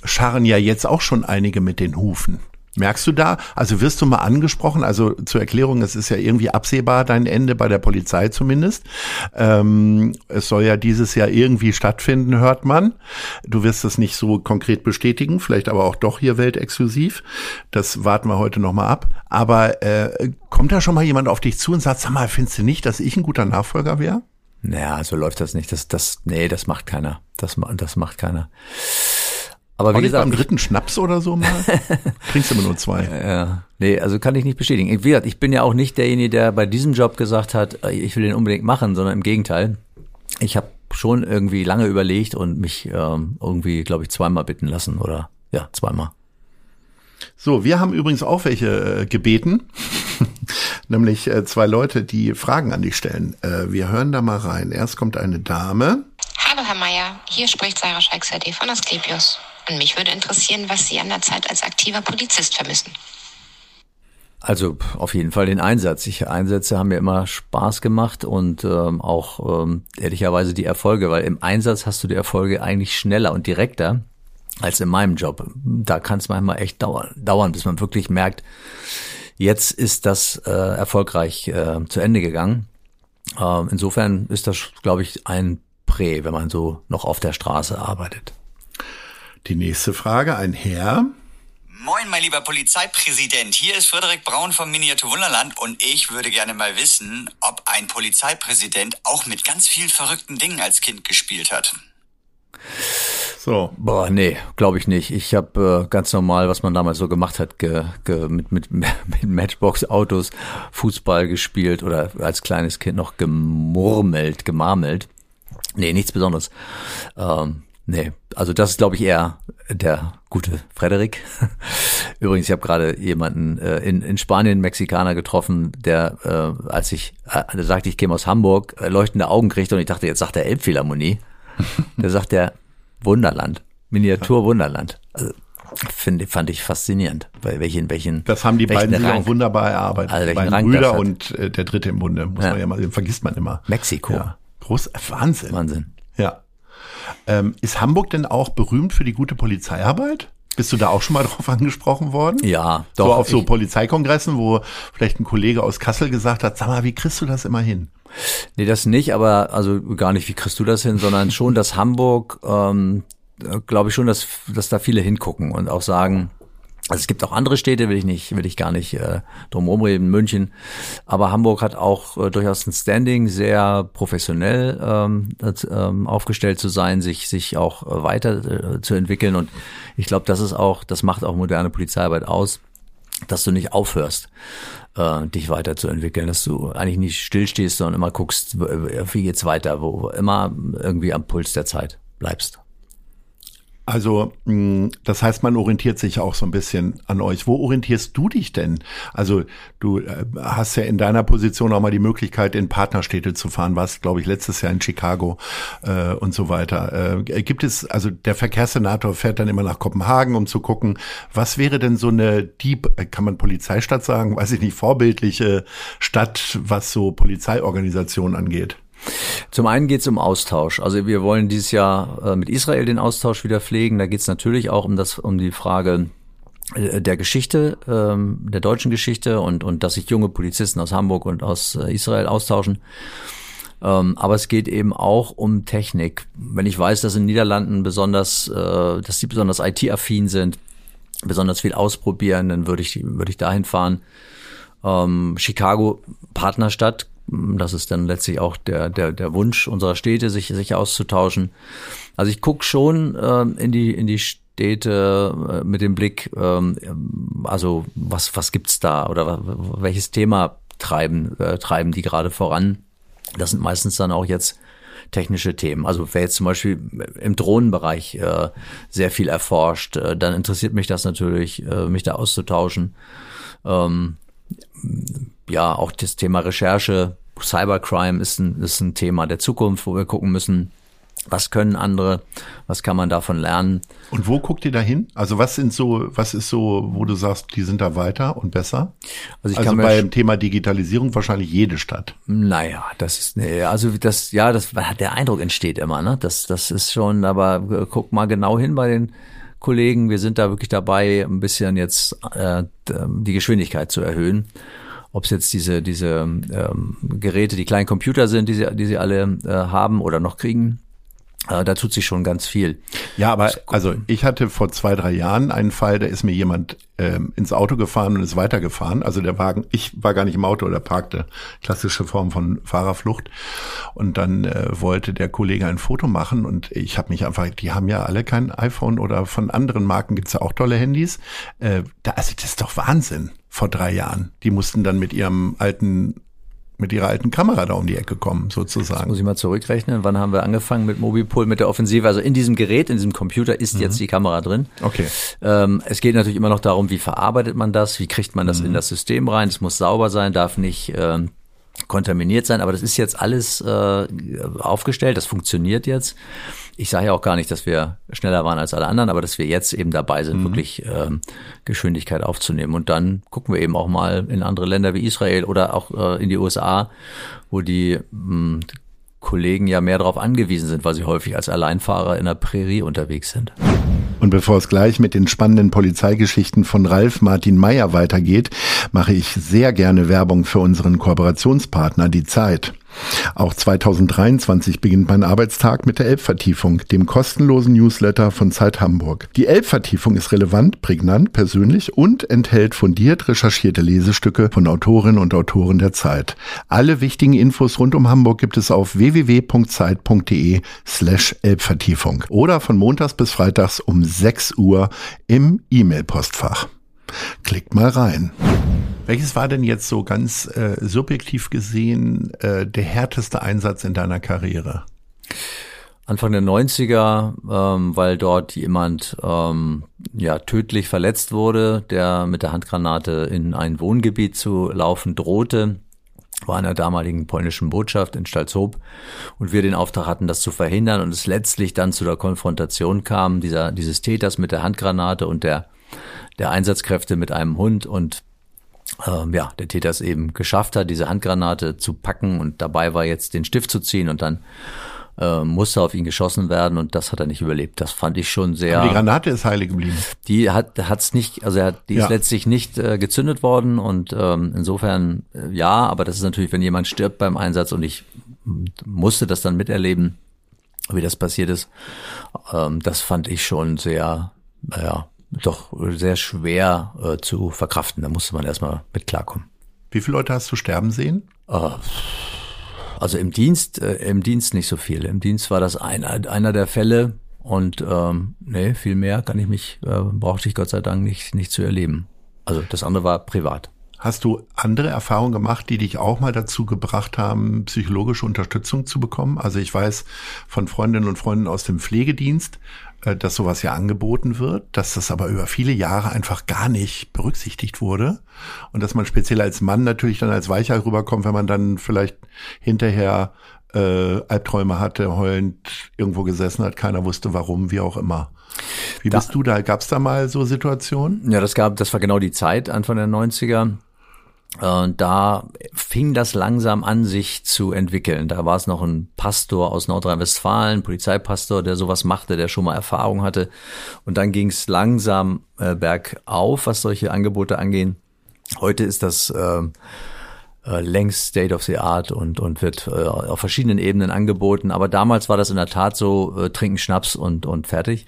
scharren ja jetzt auch schon einige mit den Hufen. Merkst du da, also wirst du mal angesprochen, also zur Erklärung, es ist ja irgendwie absehbar, dein Ende bei der Polizei zumindest. Ähm, es soll ja dieses Jahr irgendwie stattfinden, hört man. Du wirst es nicht so konkret bestätigen, vielleicht aber auch doch hier weltexklusiv. Das warten wir heute nochmal ab. Aber äh, kommt da schon mal jemand auf dich zu und sagt, sag mal, findest du nicht, dass ich ein guter Nachfolger wäre? Naja, so läuft das nicht. Das, das, nee, das macht keiner. Das, das macht keiner. Aber wie gesagt, beim dritten Schnaps oder so mal? Trinkst du immer nur zwei. Ja, nee, also kann ich nicht bestätigen. Wie gesagt, ich bin ja auch nicht derjenige, der bei diesem Job gesagt hat, äh, ich will den unbedingt machen, sondern im Gegenteil. Ich habe schon irgendwie lange überlegt und mich ähm, irgendwie, glaube ich, zweimal bitten lassen oder ja, zweimal. So, wir haben übrigens auch welche äh, gebeten, nämlich äh, zwei Leute, die Fragen an dich stellen. Äh, wir hören da mal rein. Erst kommt eine Dame. Hallo Herr Meier, hier spricht Sarah Scheikserde von Asklepios. Und mich würde interessieren, was Sie an der Zeit als aktiver Polizist vermissen. Also auf jeden Fall den Einsatz. Ich, Einsätze haben mir immer Spaß gemacht und ähm, auch ähm, ehrlicherweise die Erfolge, weil im Einsatz hast du die Erfolge eigentlich schneller und direkter als in meinem Job. Da kann es manchmal echt dauern, dauern, bis man wirklich merkt, jetzt ist das äh, erfolgreich äh, zu Ende gegangen. Äh, insofern ist das, glaube ich, ein Prä, wenn man so noch auf der Straße arbeitet. Die nächste Frage, ein Herr, Moin, mein lieber Polizeipräsident. Hier ist Frederik Braun vom Miniatur Wunderland und ich würde gerne mal wissen, ob ein Polizeipräsident auch mit ganz vielen verrückten Dingen als Kind gespielt hat. So. Boah, nee, glaube ich nicht. Ich habe äh, ganz normal, was man damals so gemacht hat, ge, ge, mit, mit, mit Matchbox-Autos Fußball gespielt oder als kleines Kind noch gemurmelt, gemarmelt. Nee, nichts Besonderes. Ähm, Nee, also das ist, glaube ich, eher der gute Frederik. Übrigens, ich habe gerade jemanden äh, in, in Spanien, Mexikaner getroffen, der, äh, als ich äh, sagte, ich käme aus Hamburg, äh, leuchtende Augen kriegte und ich dachte, jetzt sagt er Elbphilharmonie. der sagt der Wunderland, Miniatur Wunderland. Also, finde, fand ich faszinierend, weil welchen, welchen. Das haben die beiden sich auch wunderbar erarbeitet. Also die beiden Rang Brüder und äh, der dritte im Bunde, muss Ja. man ja mal, den vergisst man immer. Mexiko. Ja. Groß, Wahnsinn. Wahnsinn. Ähm, ist Hamburg denn auch berühmt für die gute Polizeiarbeit? Bist du da auch schon mal drauf angesprochen worden? Ja, doch. so auf so Polizeikongressen, wo vielleicht ein Kollege aus Kassel gesagt hat, sag mal, wie kriegst du das immer hin? Nee, das nicht, aber also gar nicht, wie kriegst du das hin, sondern schon, dass Hamburg, ähm, glaube ich schon, dass, dass da viele hingucken und auch sagen, also es gibt auch andere Städte, will ich nicht, will ich gar nicht äh, drum rumreden, München. Aber Hamburg hat auch äh, durchaus ein Standing, sehr professionell ähm, das, ähm, aufgestellt zu sein, sich sich auch äh, weiter äh, zu entwickeln. Und ich glaube, das ist auch, das macht auch moderne Polizeiarbeit aus, dass du nicht aufhörst, äh, dich weiterzuentwickeln, dass du eigentlich nicht stillstehst, sondern immer guckst, wie geht's weiter, wo immer irgendwie am Puls der Zeit bleibst. Also, mh, das heißt, man orientiert sich auch so ein bisschen an euch. Wo orientierst du dich denn? Also, du äh, hast ja in deiner Position auch mal die Möglichkeit, in Partnerstädte zu fahren, warst, glaube ich, letztes Jahr in Chicago äh, und so weiter. Äh, gibt es, also der Verkehrssenator fährt dann immer nach Kopenhagen, um zu gucken, was wäre denn so eine Dieb, äh, kann man Polizeistadt sagen, weiß ich nicht, vorbildliche Stadt, was so Polizeiorganisationen angeht? Zum einen geht es um Austausch. Also wir wollen dieses Jahr äh, mit Israel den Austausch wieder pflegen. Da geht es natürlich auch um das, um die Frage äh, der Geschichte, ähm, der deutschen Geschichte und, und dass sich junge Polizisten aus Hamburg und aus äh, Israel austauschen. Ähm, aber es geht eben auch um Technik. Wenn ich weiß, dass in den Niederlanden besonders, dass die besonders IT-affin sind, besonders viel ausprobieren, dann würde ich, würde ich dahin fahren. Ähm, Chicago Partnerstadt, das ist dann letztlich auch der, der, der Wunsch unserer Städte, sich, sich auszutauschen. Also ich gucke schon ähm, in die, in die Städte äh, mit dem Blick, ähm, also was, was gibt's da oder welches Thema treiben, äh, treiben die gerade voran? Das sind meistens dann auch jetzt technische Themen. Also wer jetzt zum Beispiel im Drohnenbereich äh, sehr viel erforscht, äh, dann interessiert mich das natürlich, äh, mich da auszutauschen. Ähm, ja, auch das Thema Recherche, Cybercrime ist ein, ist ein Thema der Zukunft, wo wir gucken müssen, was können andere, was kann man davon lernen. Und wo guckt ihr da hin? Also was sind so, was ist so, wo du sagst, die sind da weiter und besser? Also ich also kann beim Thema Digitalisierung wahrscheinlich jede Stadt. Naja, das ist, also das, ja, das, der Eindruck entsteht immer, ne? Das, das ist schon, aber äh, guck mal genau hin bei den Kollegen. Wir sind da wirklich dabei, ein bisschen jetzt äh, die Geschwindigkeit zu erhöhen. Ob es jetzt diese, diese ähm, Geräte, die kleinen Computer sind, die sie, die sie alle äh, haben oder noch kriegen, äh, da tut sich schon ganz viel. Ja, aber also ich hatte vor zwei, drei Jahren einen Fall, da ist mir jemand ähm, ins Auto gefahren und ist weitergefahren. Also der Wagen, ich war gar nicht im Auto, der parkte. Klassische Form von Fahrerflucht. Und dann äh, wollte der Kollege ein Foto machen und ich habe mich einfach, die haben ja alle kein iPhone oder von anderen Marken gibt's ja auch tolle Handys. Äh, da, also das ist doch Wahnsinn vor drei Jahren. Die mussten dann mit ihrem alten mit ihrer alten Kamera da um die Ecke kommen, sozusagen. Muss ich mal zurückrechnen, wann haben wir angefangen mit Mobipol, mit der Offensive? Also in diesem Gerät, in diesem Computer ist jetzt die Kamera drin. Okay. Ähm, es geht natürlich immer noch darum, wie verarbeitet man das, wie kriegt man das in das System rein. Es muss sauber sein, darf nicht ähm, kontaminiert sein, aber das ist jetzt alles äh, aufgestellt, das funktioniert jetzt. Ich sage ja auch gar nicht, dass wir schneller waren als alle anderen, aber dass wir jetzt eben dabei sind, mhm. wirklich ähm, Geschwindigkeit aufzunehmen. Und dann gucken wir eben auch mal in andere Länder wie Israel oder auch äh, in die USA, wo die mh, Kollegen ja mehr darauf angewiesen sind, weil sie häufig als Alleinfahrer in der Prärie unterwegs sind. Und bevor es gleich mit den spannenden Polizeigeschichten von Ralf Martin Meyer weitergeht, mache ich sehr gerne Werbung für unseren Kooperationspartner, die Zeit. Auch 2023 beginnt mein Arbeitstag mit der Elbvertiefung, dem kostenlosen Newsletter von Zeit Hamburg. Die Elbvertiefung ist relevant, prägnant, persönlich und enthält fundiert recherchierte Lesestücke von Autorinnen und Autoren der Zeit. Alle wichtigen Infos rund um Hamburg gibt es auf www.zeit.de slash Elbvertiefung oder von montags bis freitags um 6 Uhr im E-Mail-Postfach. Klickt mal rein. Welches war denn jetzt so ganz äh, subjektiv gesehen äh, der härteste Einsatz in deiner Karriere? Anfang der 90er, ähm, weil dort jemand ähm, ja tödlich verletzt wurde, der mit der Handgranate in ein Wohngebiet zu laufen drohte war in der damaligen polnischen Botschaft in Stalzhoop und wir den Auftrag hatten, das zu verhindern und es letztlich dann zu der Konfrontation kam, dieser, dieses Täters mit der Handgranate und der, der Einsatzkräfte mit einem Hund und ähm, ja, der Täter es eben geschafft hat, diese Handgranate zu packen und dabei war jetzt den Stift zu ziehen und dann äh, musste auf ihn geschossen werden und das hat er nicht überlebt. Das fand ich schon sehr. Aber die Granate ist heilig geblieben. Die hat hat's nicht, also er hat, die ja. ist letztlich nicht äh, gezündet worden und ähm, insofern äh, ja, aber das ist natürlich, wenn jemand stirbt beim Einsatz und ich musste das dann miterleben, wie das passiert ist. Ähm, das fand ich schon sehr, naja, doch sehr schwer äh, zu verkraften. Da musste man erstmal mit klarkommen. Wie viele Leute hast du sterben sehen? Äh, also im Dienst, äh, im Dienst nicht so viel. Im Dienst war das ein, einer der Fälle und ähm, nee, viel mehr kann ich mich, äh, brauchte ich Gott sei Dank nicht, nicht zu erleben. Also das andere war privat. Hast du andere Erfahrungen gemacht, die dich auch mal dazu gebracht haben, psychologische Unterstützung zu bekommen? Also ich weiß von Freundinnen und Freunden aus dem Pflegedienst, dass sowas ja angeboten wird, dass das aber über viele Jahre einfach gar nicht berücksichtigt wurde und dass man speziell als Mann natürlich dann als weicher rüberkommt, wenn man dann vielleicht hinterher äh, Albträume hatte, heulend irgendwo gesessen hat, keiner wusste warum, wie auch immer. Wie da, bist du da? Gab es da mal so Situationen? Ja, das gab, das war genau die Zeit, Anfang der 90er. Da fing das langsam an, sich zu entwickeln. Da war es noch ein Pastor aus Nordrhein-Westfalen, Polizeipastor, der sowas machte, der schon mal Erfahrung hatte. Und dann ging es langsam äh, bergauf, was solche Angebote angehen. Heute ist das äh, äh, längst State of the Art und, und wird äh, auf verschiedenen Ebenen angeboten. Aber damals war das in der Tat so, äh, trinken Schnaps und, und fertig.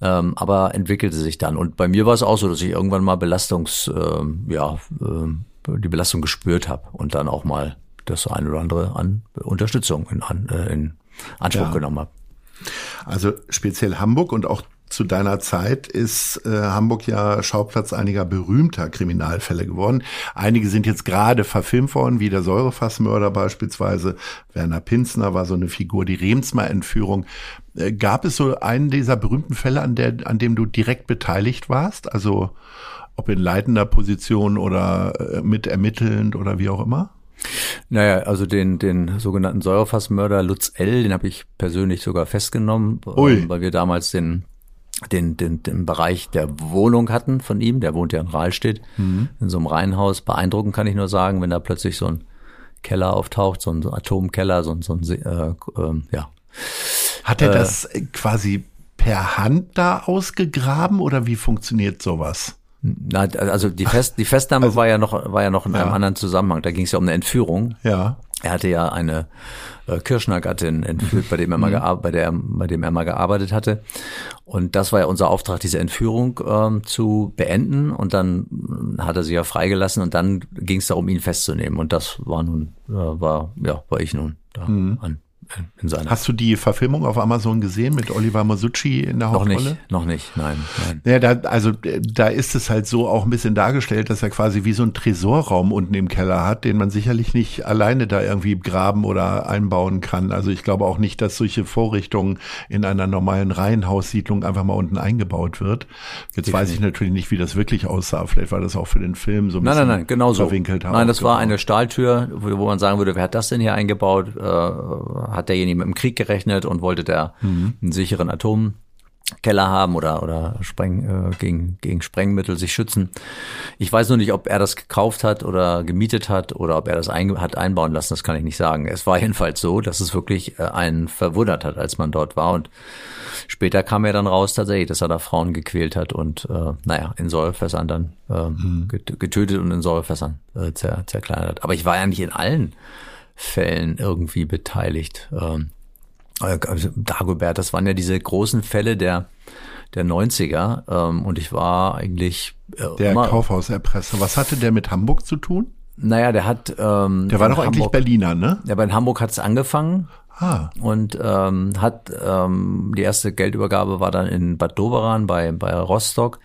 Ähm, aber entwickelte sich dann. Und bei mir war es auch so, dass ich irgendwann mal Belastungs, äh, ja, äh, die Belastung gespürt habe und dann auch mal das eine oder andere an Unterstützung in, an, äh, in Anspruch ja. genommen habe. Also speziell Hamburg und auch zu deiner Zeit ist äh, Hamburg ja Schauplatz einiger berühmter Kriminalfälle geworden. Einige sind jetzt gerade verfilmt worden, wie der Säurefassmörder beispielsweise. Werner Pinzner war so eine Figur, die Remsmar-Entführung. Äh, gab es so einen dieser berühmten Fälle, an, der, an dem du direkt beteiligt warst? Also ob in leitender Position oder äh, mit ermittelnd oder wie auch immer? Naja, also den, den sogenannten Säurefassmörder Lutz L., den habe ich persönlich sogar festgenommen, Ui. weil wir damals den den, den, den Bereich der Wohnung hatten von ihm, der wohnt ja in Rahlstedt, mhm. in so einem Reihenhaus. Beeindruckend kann ich nur sagen, wenn da plötzlich so ein Keller auftaucht, so ein Atomkeller, so ein, so ein äh, äh, ja. Hat er äh, das quasi per Hand da ausgegraben oder wie funktioniert sowas? Na, also die, Fest, die Festnahme also, war ja noch war ja noch in ja. einem anderen Zusammenhang. Da ging es ja um eine Entführung. Ja. Er hatte ja eine äh, Kirschner-Gattin entführt, bei dem er mal mhm. bei der, bei dem er mal gearbeitet hatte. Und das war ja unser Auftrag, diese Entführung ähm, zu beenden. Und dann hat er sie ja freigelassen und dann ging es darum, ihn festzunehmen. Und das war nun, äh, war, ja, war ich nun da mhm. an. Hast du die Verfilmung auf Amazon gesehen mit Oliver Masucci in der noch Hauptrolle? nicht, noch nicht, nein, nein. Ja, da, also da ist es halt so auch ein bisschen dargestellt, dass er quasi wie so ein Tresorraum unten im Keller hat, den man sicherlich nicht alleine da irgendwie graben oder einbauen kann. Also ich glaube auch nicht, dass solche Vorrichtungen in einer normalen Reihenhaussiedlung einfach mal unten eingebaut wird. Jetzt weiß ich natürlich nicht, wie das wirklich aussah. Vielleicht war das auch für den Film so ein Nein, bisschen nein, nein, genau so. verwinkelt. Nein, das war eine Stahltür, wo, wo man sagen würde, wer hat das denn hier eingebaut? Äh, hat derjenige mit dem Krieg gerechnet und wollte der einen sicheren Atomkeller haben oder oder Spreng, äh, gegen gegen Sprengmittel sich schützen. Ich weiß nur nicht, ob er das gekauft hat oder gemietet hat oder ob er das ein, hat einbauen lassen. Das kann ich nicht sagen. Es war jedenfalls so, dass es wirklich äh, einen verwundert hat, als man dort war und Später kam er dann raus tatsächlich, dass er da Frauen gequält hat und äh, naja, in Säurefässern dann ähm, get- getötet und in Säurefässern äh, zer, zerkleinert hat. Aber ich war ja nicht in allen Fällen irgendwie beteiligt. Ähm, äh, also Dagobert, das waren ja diese großen Fälle der der 90er ähm, und ich war eigentlich äh, Der Kaufhauserpresser. Was hatte der mit Hamburg zu tun? naja, der hat ähm, Der war doch eigentlich Hamburg, Berliner, ne? Ja, aber in Hamburg hat es angefangen Ah, und ähm, hat ähm, die erste Geldübergabe war dann in Bad Doberan bei bei Rostock.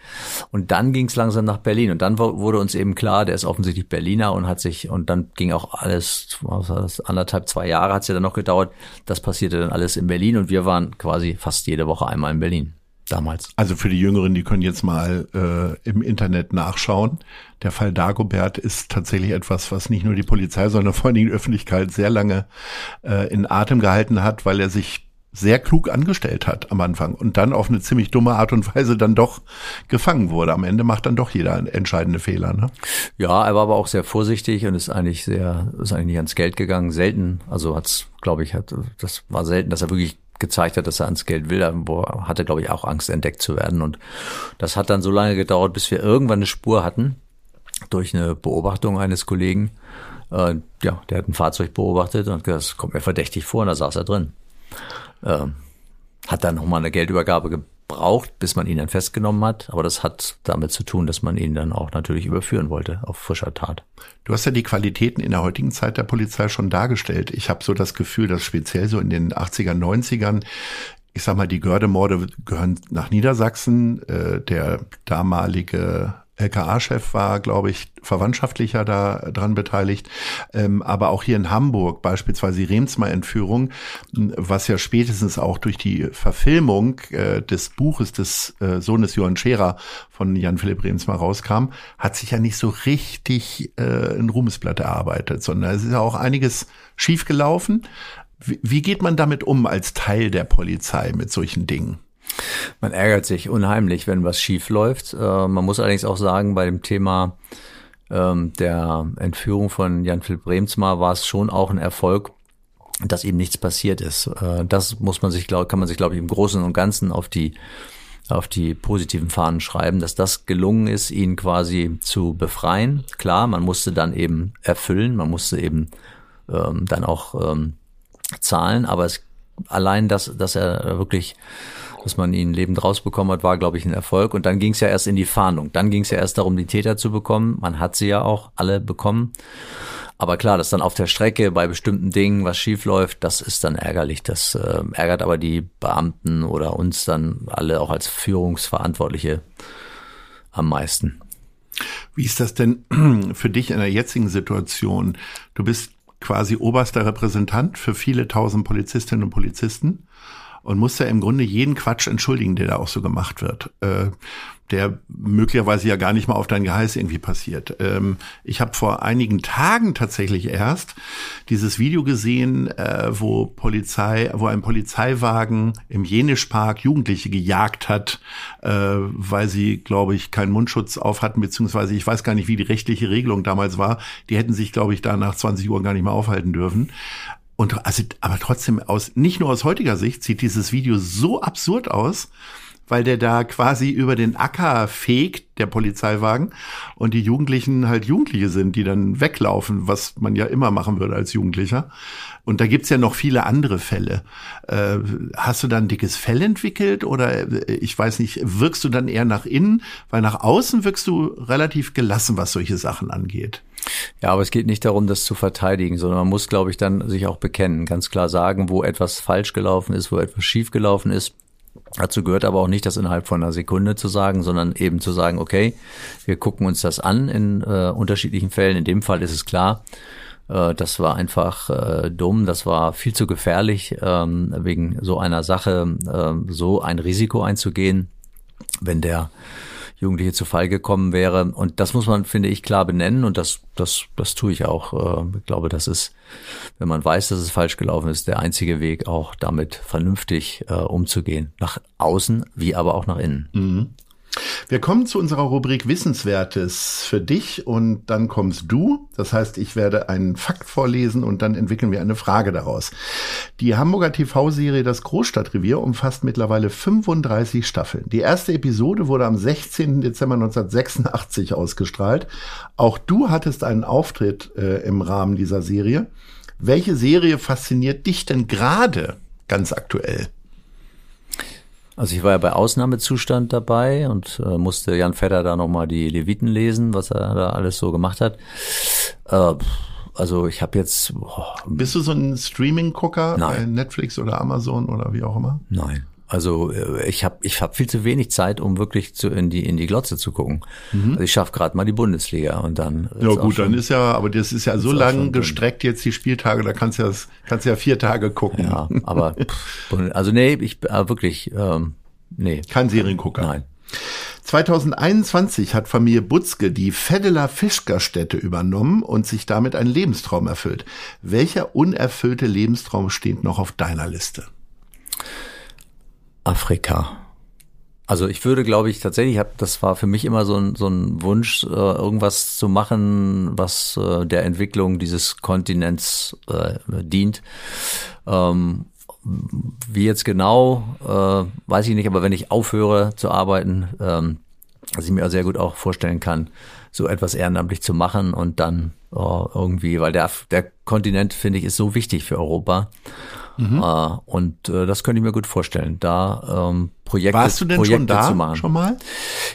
Und dann ging es langsam nach Berlin. Und dann wurde uns eben klar, der ist offensichtlich Berliner und hat sich und dann ging auch alles was war das, anderthalb zwei Jahre hat es ja dann noch gedauert. Das passierte dann alles in Berlin und wir waren quasi fast jede Woche einmal in Berlin damals. also für die Jüngeren, die können jetzt mal äh, im Internet nachschauen. Der Fall Dagobert ist tatsächlich etwas, was nicht nur die Polizei, sondern vor allen Dingen die Öffentlichkeit sehr lange äh, in Atem gehalten hat, weil er sich sehr klug angestellt hat am Anfang und dann auf eine ziemlich dumme Art und Weise dann doch gefangen wurde. Am Ende macht dann doch jeder entscheidende Fehler. Ne? Ja, er war aber auch sehr vorsichtig und ist eigentlich sehr, ist eigentlich nicht ans Geld gegangen. Selten, also hat's, glaube ich, hat, das war selten, dass er wirklich gezeigt hat, dass er ans Geld will. Wo- hatte, glaube ich, auch Angst, entdeckt zu werden. Und das hat dann so lange gedauert, bis wir irgendwann eine Spur hatten durch eine Beobachtung eines Kollegen. Äh, ja, der hat ein Fahrzeug beobachtet und das kommt mir verdächtig vor und da saß er drin. Ähm, hat dann nochmal eine Geldübergabe gebraucht, bis man ihn dann festgenommen hat. Aber das hat damit zu tun, dass man ihn dann auch natürlich überführen wollte auf frischer Tat. Du hast ja die Qualitäten in der heutigen Zeit der Polizei schon dargestellt. Ich habe so das Gefühl, dass speziell so in den 80er, 90ern, ich sag mal, die Gördemorde gehören nach Niedersachsen. Äh, der damalige LKA-Chef war, glaube ich, verwandtschaftlicher da dran beteiligt. Ähm, aber auch hier in Hamburg beispielsweise die Remsmar-Entführung, was ja spätestens auch durch die Verfilmung äh, des Buches des äh, Sohnes Johann Scherer von Jan-Philipp Remsmar rauskam, hat sich ja nicht so richtig äh, ein Ruhmesblatt erarbeitet, sondern es ist ja auch einiges schiefgelaufen. Wie, wie geht man damit um als Teil der Polizei mit solchen Dingen? Man ärgert sich unheimlich, wenn was schief läuft. Äh, man muss allerdings auch sagen, bei dem Thema ähm, der Entführung von Jan-Philipp Bremsmar war es schon auch ein Erfolg, dass ihm nichts passiert ist. Äh, das muss man sich, glaub, kann man sich, glaube ich, im Großen und Ganzen auf die auf die positiven Fahnen schreiben, dass das gelungen ist, ihn quasi zu befreien. Klar, man musste dann eben erfüllen, man musste eben ähm, dann auch ähm, zahlen, aber es, allein, dass, dass er wirklich, dass man ihn lebend rausbekommen hat, war, glaube ich, ein Erfolg. Und dann ging es ja erst in die Fahndung. Dann ging es ja erst darum, die Täter zu bekommen. Man hat sie ja auch alle bekommen. Aber klar, dass dann auf der Strecke bei bestimmten Dingen was schief läuft, das ist dann ärgerlich. Das äh, ärgert aber die Beamten oder uns dann alle auch als Führungsverantwortliche am meisten. Wie ist das denn für dich in der jetzigen Situation? Du bist quasi oberster Repräsentant für viele tausend Polizistinnen und Polizisten und musst ja im Grunde jeden Quatsch entschuldigen, der da auch so gemacht wird. Äh, der möglicherweise ja gar nicht mal auf dein Geheiß irgendwie passiert. Ähm, ich habe vor einigen Tagen tatsächlich erst dieses Video gesehen, äh, wo Polizei, wo ein Polizeiwagen im Jenischpark Jugendliche gejagt hat, äh, weil sie, glaube ich, keinen Mundschutz auf hatten, beziehungsweise ich weiß gar nicht, wie die rechtliche Regelung damals war. Die hätten sich, glaube ich, da nach 20 Uhr gar nicht mehr aufhalten dürfen. Und also, aber trotzdem aus, nicht nur aus heutiger Sicht sieht dieses Video so absurd aus, weil der da quasi über den Acker fegt, der Polizeiwagen, und die Jugendlichen halt Jugendliche sind, die dann weglaufen, was man ja immer machen würde als Jugendlicher. Und da gibt's ja noch viele andere Fälle. Äh, hast du da ein dickes Fell entwickelt oder äh, ich weiß nicht, wirkst du dann eher nach innen? Weil nach außen wirkst du relativ gelassen, was solche Sachen angeht. Ja, aber es geht nicht darum, das zu verteidigen, sondern man muss, glaube ich, dann sich auch bekennen, ganz klar sagen, wo etwas falsch gelaufen ist, wo etwas schief gelaufen ist. Dazu gehört aber auch nicht, das innerhalb von einer Sekunde zu sagen, sondern eben zu sagen, okay, wir gucken uns das an in äh, unterschiedlichen Fällen. In dem Fall ist es klar, äh, das war einfach äh, dumm, das war viel zu gefährlich, ähm, wegen so einer Sache äh, so ein Risiko einzugehen, wenn der Jugendliche zu Fall gekommen wäre. Und das muss man, finde ich, klar benennen und das, das, das tue ich auch. Ich glaube, das ist, wenn man weiß, dass es falsch gelaufen ist, der einzige Weg, auch damit vernünftig äh, umzugehen. Nach außen wie aber auch nach innen. Mhm. Wir kommen zu unserer Rubrik Wissenswertes für dich und dann kommst du. Das heißt, ich werde einen Fakt vorlesen und dann entwickeln wir eine Frage daraus. Die Hamburger TV-Serie Das Großstadtrevier umfasst mittlerweile 35 Staffeln. Die erste Episode wurde am 16. Dezember 1986 ausgestrahlt. Auch du hattest einen Auftritt äh, im Rahmen dieser Serie. Welche Serie fasziniert dich denn gerade ganz aktuell? Also ich war ja bei Ausnahmezustand dabei und äh, musste Jan Fedder da nochmal die Leviten lesen, was er da alles so gemacht hat. Äh, also ich habe jetzt. Oh, Bist du so ein Streaming-Gucker bei Netflix oder Amazon oder wie auch immer? Nein. Also äh, ich habe ich hab viel zu wenig Zeit, um wirklich zu, in die in die Glotze zu gucken. Mhm. Also ich schaffe gerade mal die Bundesliga und dann. Ja gut, dann ist ja, aber das ist ja so lang gestreckt jetzt die Spieltage, da kannst du ja kannst ja vier Tage gucken. Ja, aber also nee, ich äh, wirklich ähm, nee. Kein Seriengucker. Nein. 2021 hat Familie Butzke die Feddeler Fischgerstätte übernommen und sich damit einen Lebenstraum erfüllt. Welcher unerfüllte Lebenstraum steht noch auf deiner Liste? Afrika. Also ich würde, glaube ich, tatsächlich, hab, das war für mich immer so ein, so ein Wunsch, äh, irgendwas zu machen, was äh, der Entwicklung dieses Kontinents äh, dient. Ähm, wie jetzt genau, äh, weiß ich nicht, aber wenn ich aufhöre zu arbeiten, ähm, dass ich mir sehr gut auch vorstellen kann, so etwas ehrenamtlich zu machen und dann oh, irgendwie, weil der, der Kontinent, finde ich, ist so wichtig für Europa. Mhm. Äh, und äh, das könnte ich mir gut vorstellen, da ähm, Projekte, Warst du denn Projekte schon da, zu machen. Schon mal?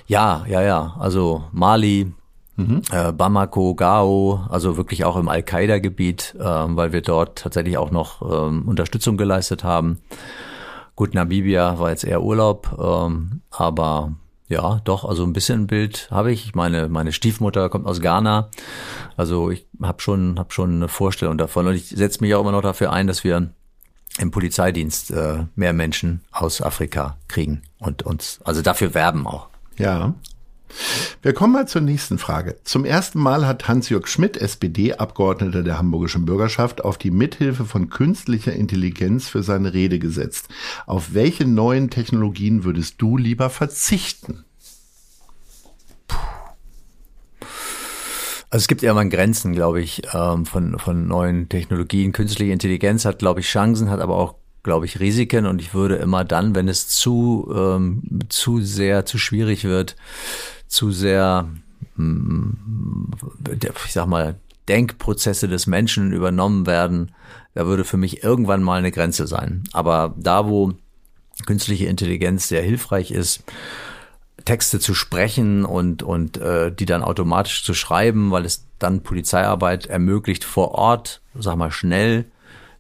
Ja, ja, ja. Also Mali, mhm. äh, Bamako, Gao, also wirklich auch im Al-Qaida-Gebiet, äh, weil wir dort tatsächlich auch noch ähm, Unterstützung geleistet haben. Gut, Namibia war jetzt eher Urlaub, ähm, aber ja, doch, also ein bisschen ein Bild habe ich. Meine meine Stiefmutter kommt aus Ghana. Also ich habe schon hab schon eine Vorstellung davon und ich setze mich auch immer noch dafür ein, dass wir im Polizeidienst äh, mehr Menschen aus Afrika kriegen und uns also dafür werben auch. Ja. Wir kommen mal zur nächsten Frage. Zum ersten Mal hat Hans-Jörg Schmidt, SPD-Abgeordneter der hamburgischen Bürgerschaft, auf die Mithilfe von künstlicher Intelligenz für seine Rede gesetzt. Auf welche neuen Technologien würdest du lieber verzichten? Also es gibt immer Grenzen, glaube ich, ähm, von, von neuen Technologien. Künstliche Intelligenz hat, glaube ich, Chancen, hat aber auch, glaube ich, Risiken. Und ich würde immer dann, wenn es zu, ähm, zu sehr, zu schwierig wird, zu sehr, hm, ich sag mal, Denkprozesse des Menschen übernommen werden, da würde für mich irgendwann mal eine Grenze sein. Aber da, wo künstliche Intelligenz sehr hilfreich ist, Texte zu sprechen und, und äh, die dann automatisch zu schreiben, weil es dann Polizeiarbeit ermöglicht, vor Ort, sag mal, schnell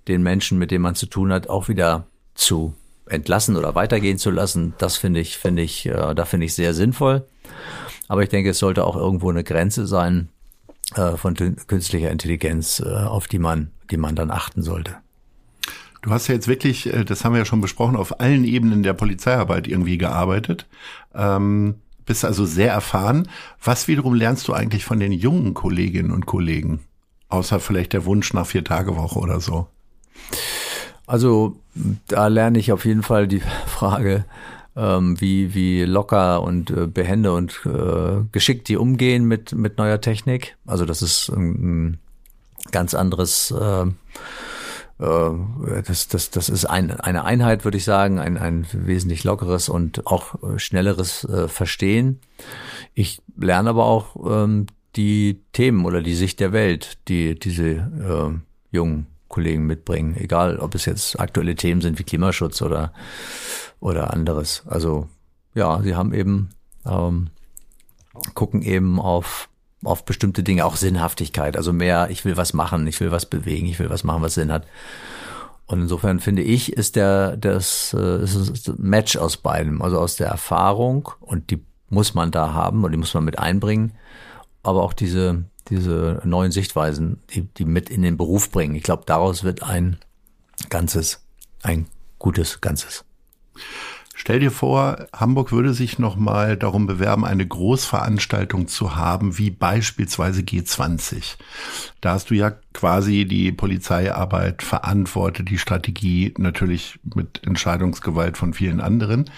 den Menschen, mit dem man zu tun hat, auch wieder zu entlassen oder weitergehen zu lassen. Das finde ich, finde ich, äh, da finde ich sehr sinnvoll. Aber ich denke, es sollte auch irgendwo eine Grenze sein äh, von künstlicher Intelligenz, äh, auf die man, die man dann achten sollte. Du hast ja jetzt wirklich, äh, das haben wir ja schon besprochen, auf allen Ebenen der Polizeiarbeit irgendwie gearbeitet. Ähm, bist also sehr erfahren. Was wiederum lernst du eigentlich von den jungen Kolleginnen und Kollegen? Außer vielleicht der Wunsch nach vier Tage Woche oder so. Also da lerne ich auf jeden Fall die Frage, ähm, wie, wie locker und äh, behende und äh, geschickt die umgehen mit, mit neuer Technik. Also das ist ein, ein ganz anderes äh, das, das, das ist ein, eine Einheit, würde ich sagen, ein, ein wesentlich lockeres und auch äh, schnelleres äh, Verstehen. Ich lerne aber auch ähm, die Themen oder die Sicht der Welt, die diese äh, jungen Kollegen mitbringen, egal ob es jetzt aktuelle Themen sind wie Klimaschutz oder, oder anderes. Also ja, sie haben eben, ähm, gucken eben auf auf bestimmte Dinge, auch Sinnhaftigkeit, also mehr, ich will was machen, ich will was bewegen, ich will was machen, was Sinn hat. Und insofern finde ich, ist der das, äh, ist ein Match aus beidem, also aus der Erfahrung und die muss man da haben und die muss man mit einbringen, aber auch diese diese neuen Sichtweisen, die, die mit in den Beruf bringen. Ich glaube, daraus wird ein Ganzes, ein gutes Ganzes. Stell dir vor, Hamburg würde sich nochmal darum bewerben, eine Großveranstaltung zu haben, wie beispielsweise G20. Da hast du ja quasi die Polizeiarbeit verantwortet, die Strategie natürlich mit Entscheidungsgewalt von vielen anderen.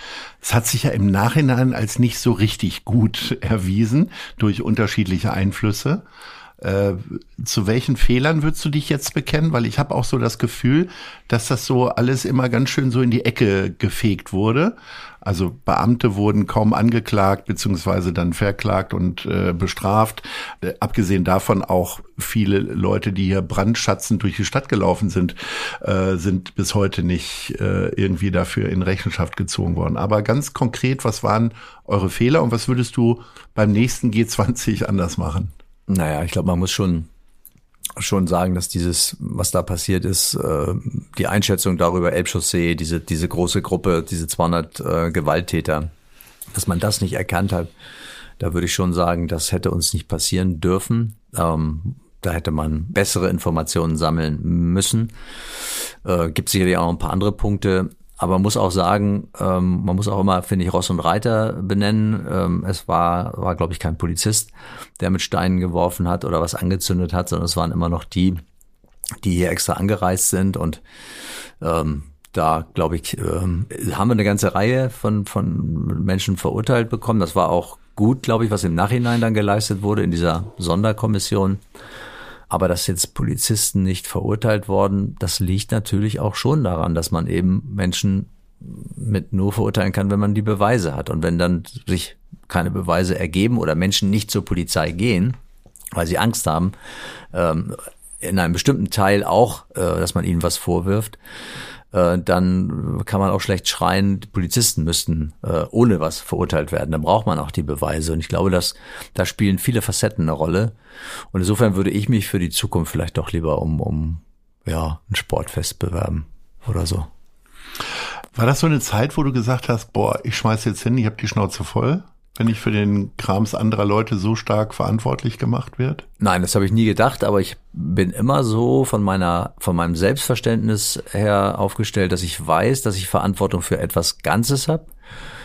Es hat sich ja im Nachhinein als nicht so richtig gut erwiesen durch unterschiedliche Einflüsse. Äh, zu welchen Fehlern würdest du dich jetzt bekennen? Weil ich habe auch so das Gefühl, dass das so alles immer ganz schön so in die Ecke gefegt wurde. Also Beamte wurden kaum angeklagt beziehungsweise dann verklagt und äh, bestraft. Äh, abgesehen davon auch viele Leute, die hier brandschatzend durch die Stadt gelaufen sind, äh, sind bis heute nicht äh, irgendwie dafür in Rechenschaft gezogen worden. Aber ganz konkret, was waren eure Fehler und was würdest du beim nächsten G20 anders machen? Naja, ich glaube, man muss schon schon sagen, dass dieses, was da passiert ist, äh, die Einschätzung darüber, Elbchaussee, diese, diese große Gruppe, diese 200 äh, Gewalttäter, dass man das nicht erkannt hat, da würde ich schon sagen, das hätte uns nicht passieren dürfen. Ähm, da hätte man bessere Informationen sammeln müssen. Äh, gibt sicherlich auch ein paar andere Punkte. Aber man muss auch sagen, ähm, man muss auch immer, finde ich, Ross und Reiter benennen. Ähm, es war, war glaube ich, kein Polizist, der mit Steinen geworfen hat oder was angezündet hat, sondern es waren immer noch die, die hier extra angereist sind. Und ähm, da, glaube ich, ähm, haben wir eine ganze Reihe von, von Menschen verurteilt bekommen. Das war auch gut, glaube ich, was im Nachhinein dann geleistet wurde in dieser Sonderkommission. Aber dass jetzt Polizisten nicht verurteilt worden, das liegt natürlich auch schon daran, dass man eben Menschen mit nur verurteilen kann, wenn man die Beweise hat. Und wenn dann sich keine Beweise ergeben oder Menschen nicht zur Polizei gehen, weil sie Angst haben, ähm, in einem bestimmten Teil auch, äh, dass man ihnen was vorwirft, äh, dann kann man auch schlecht schreien, Polizisten müssten äh, ohne was verurteilt werden. Dann braucht man auch die Beweise. Und ich glaube, dass da spielen viele Facetten eine Rolle. Und insofern würde ich mich für die Zukunft vielleicht doch lieber um, um ja, ein Sportfest bewerben oder so. War das so eine Zeit, wo du gesagt hast, boah, ich schmeiß jetzt hin, ich habe die Schnauze voll? Wenn ich für den Krams anderer Leute so stark verantwortlich gemacht wird? Nein, das habe ich nie gedacht, aber ich bin immer so von meiner, von meinem Selbstverständnis her aufgestellt, dass ich weiß, dass ich Verantwortung für etwas Ganzes habe.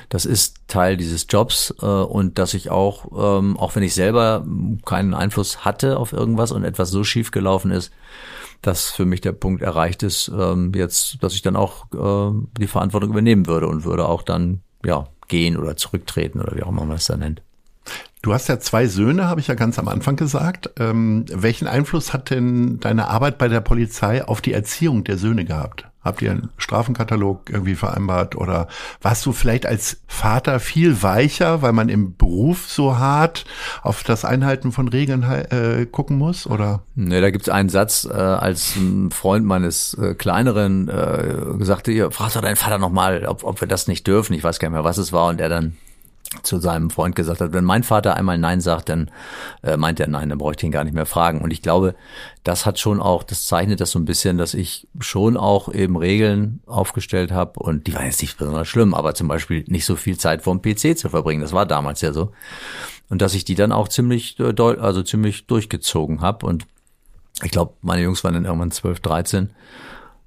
Das ist Teil dieses Jobs äh, und dass ich auch, ähm, auch wenn ich selber keinen Einfluss hatte auf irgendwas und etwas so schief gelaufen ist, dass für mich der Punkt erreicht ist, ähm, jetzt, dass ich dann auch äh, die Verantwortung übernehmen würde und würde auch dann ja gehen oder zurücktreten oder wie auch immer man es da nennt. Du hast ja zwei Söhne, habe ich ja ganz am Anfang gesagt. Ähm, welchen Einfluss hat denn deine Arbeit bei der Polizei auf die Erziehung der Söhne gehabt? Habt ihr einen Strafenkatalog irgendwie vereinbart oder warst du vielleicht als Vater viel weicher, weil man im Beruf so hart auf das Einhalten von Regeln äh, gucken muss? Oder? Nee, da gibt's einen Satz, äh, als ein Freund meines äh, Kleineren äh, gesagt hat, frag doch deinen Vater nochmal, ob, ob wir das nicht dürfen. Ich weiß gar nicht mehr, was es war. Und er dann zu seinem Freund gesagt hat, wenn mein Vater einmal Nein sagt, dann äh, meint er Nein, dann bräuchte ich ihn gar nicht mehr fragen. Und ich glaube, das hat schon auch, das zeichnet das so ein bisschen, dass ich schon auch eben Regeln aufgestellt habe und die waren jetzt nicht besonders schlimm, aber zum Beispiel nicht so viel Zeit vorm PC zu verbringen. Das war damals ja so. Und dass ich die dann auch ziemlich, äh, also ziemlich durchgezogen habe. Und ich glaube, meine Jungs waren dann irgendwann 12, 13. Äh,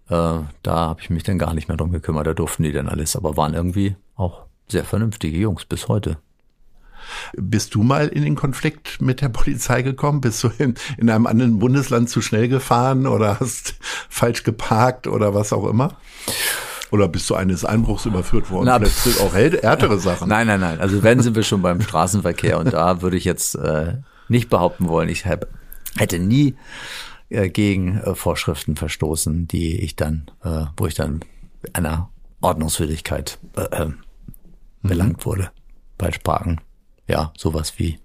da habe ich mich dann gar nicht mehr drum gekümmert. Da durften die dann alles, aber waren irgendwie auch sehr vernünftige Jungs bis heute. Bist du mal in den Konflikt mit der Polizei gekommen? Bist du in, in einem anderen Bundesland zu schnell gefahren oder hast falsch geparkt oder was auch immer? Oder bist du eines Einbruchs überführt worden? Na, das sind auch härtere Sachen. Nein, nein, nein. Also wenn sind wir schon beim Straßenverkehr und da würde ich jetzt äh, nicht behaupten wollen, ich hab, hätte nie äh, gegen äh, Vorschriften verstoßen, die ich dann, äh, wo ich dann einer Ordnungswidrigkeit äh, äh belangt wurde bei Sprachen. Ja, sowas wie,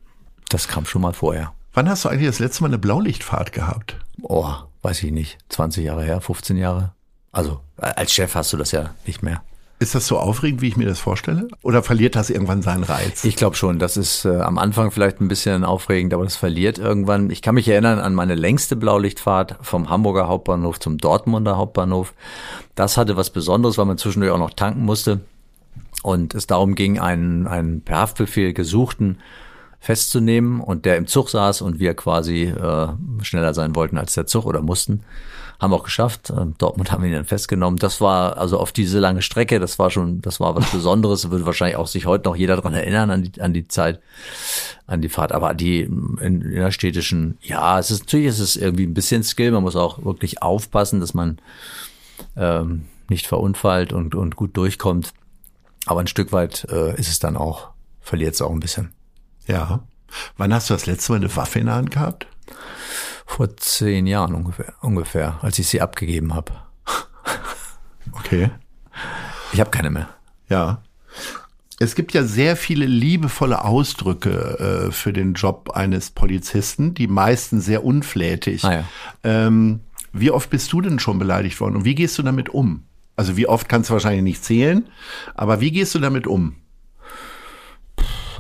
das kam schon mal vorher. Wann hast du eigentlich das letzte Mal eine Blaulichtfahrt gehabt? Oh, weiß ich nicht. 20 Jahre her, 15 Jahre. Also als Chef hast du das ja nicht mehr. Ist das so aufregend, wie ich mir das vorstelle? Oder verliert das irgendwann seinen Reiz? Ich glaube schon, das ist äh, am Anfang vielleicht ein bisschen aufregend, aber das verliert irgendwann. Ich kann mich erinnern an meine längste Blaulichtfahrt vom Hamburger Hauptbahnhof zum Dortmunder Hauptbahnhof. Das hatte was Besonderes, weil man zwischendurch auch noch tanken musste und es darum ging, einen, einen per Haftbefehl gesuchten festzunehmen und der im Zug saß und wir quasi äh, schneller sein wollten als der Zug oder mussten. Haben wir auch geschafft. Äh, Dortmund haben ihn dann festgenommen. Das war also auf diese lange Strecke, das war schon, das war was Besonderes. Würde wahrscheinlich auch sich heute noch jeder dran erinnern an die, an die Zeit, an die Fahrt. Aber die in, innerstädtischen, ja, es ist natürlich ist es irgendwie ein bisschen Skill. Man muss auch wirklich aufpassen, dass man ähm, nicht verunfallt und, und gut durchkommt. Aber ein Stück weit äh, ist es dann auch, verliert es auch ein bisschen. Ja. Wann hast du das letzte Mal eine Waffe in der Hand gehabt? Vor zehn Jahren ungefähr, ungefähr als ich sie abgegeben habe. Okay. Ich habe keine mehr. Ja. Es gibt ja sehr viele liebevolle Ausdrücke äh, für den Job eines Polizisten, die meisten sehr unflätig. Ah, ja. ähm, wie oft bist du denn schon beleidigt worden und wie gehst du damit um? Also wie oft kannst du wahrscheinlich nicht zählen, aber wie gehst du damit um?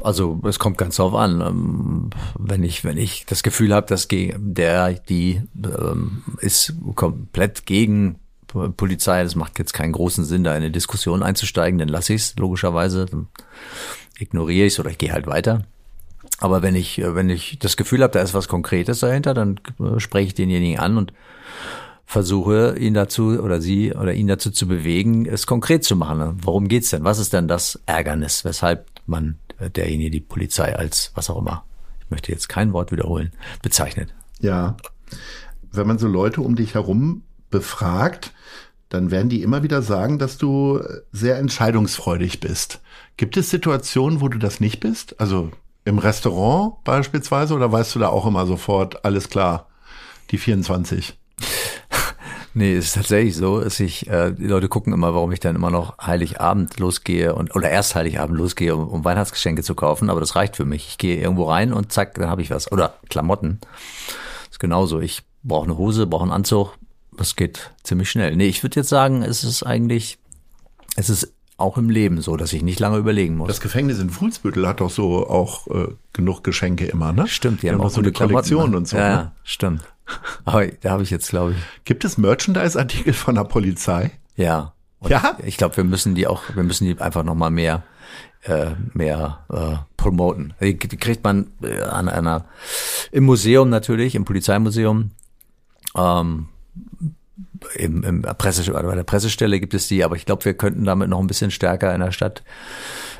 Also es kommt ganz drauf an. Ähm, Wenn ich, wenn ich das Gefühl habe, dass der, die ähm, ist komplett gegen Polizei, das macht jetzt keinen großen Sinn, da in eine Diskussion einzusteigen, dann lasse ich es logischerweise, dann ignoriere ich es oder ich gehe halt weiter. Aber wenn ich, äh, wenn ich das Gefühl habe, da ist was Konkretes dahinter, dann äh, spreche ich denjenigen an und versuche ihn dazu oder sie oder ihn dazu zu bewegen, es konkret zu machen. Worum geht's denn? Was ist denn das Ärgernis, weshalb man äh, derjenige die Polizei als was auch immer, ich möchte jetzt kein Wort wiederholen, bezeichnet? Ja. Wenn man so Leute um dich herum befragt, dann werden die immer wieder sagen, dass du sehr entscheidungsfreudig bist. Gibt es Situationen, wo du das nicht bist? Also im Restaurant beispielsweise oder weißt du da auch immer sofort, alles klar, die 24? Nee, es ist tatsächlich so, dass ich, äh, die Leute gucken immer, warum ich dann immer noch Heiligabend losgehe und oder erst Heiligabend losgehe, um, um Weihnachtsgeschenke zu kaufen, aber das reicht für mich. Ich gehe irgendwo rein und zack, dann habe ich was. Oder Klamotten. Das ist genauso. Ich brauche eine Hose, brauche einen Anzug. Das geht ziemlich schnell. Nee, ich würde jetzt sagen, es ist eigentlich, es ist auch im Leben so, dass ich nicht lange überlegen muss. Das Gefängnis in Fuhlsbüttel hat doch so auch äh, genug Geschenke immer, ne? stimmt, die Die haben haben auch so eine Klamotten, Kollektion ne? und so. Ja, ne? ja, stimmt. Aber da habe ich jetzt, glaube ich, Gibt es Merchandise-Artikel von der Polizei? Ja. Und Ja? Ich glaube, wir müssen die auch, wir müssen die einfach noch mal mehr, äh, mehr äh, promoten. Die, die kriegt man äh, an einer im Museum natürlich, im Polizeimuseum. Ähm, im, im Presse, bei der Pressestelle gibt es die, aber ich glaube, wir könnten damit noch ein bisschen stärker in der Stadt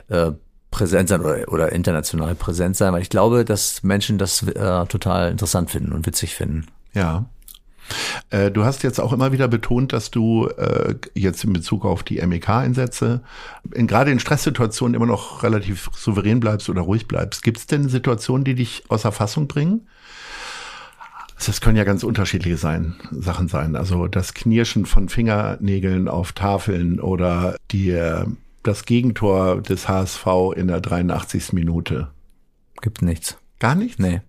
äh, präsent sein oder, oder international präsent sein, weil ich glaube, dass Menschen das äh, total interessant finden und witzig finden. Ja. Äh, Du hast jetzt auch immer wieder betont, dass du äh, jetzt in Bezug auf die MEK-Einsätze in, gerade in Stresssituationen immer noch relativ souverän bleibst oder ruhig bleibst. Gibt es denn Situationen, die dich außer Fassung bringen? Das können ja ganz unterschiedliche sein, Sachen sein. Also das Knirschen von Fingernägeln auf Tafeln oder die, äh, das Gegentor des HSV in der 83. Minute. Gibt nichts. Gar nichts? Nee.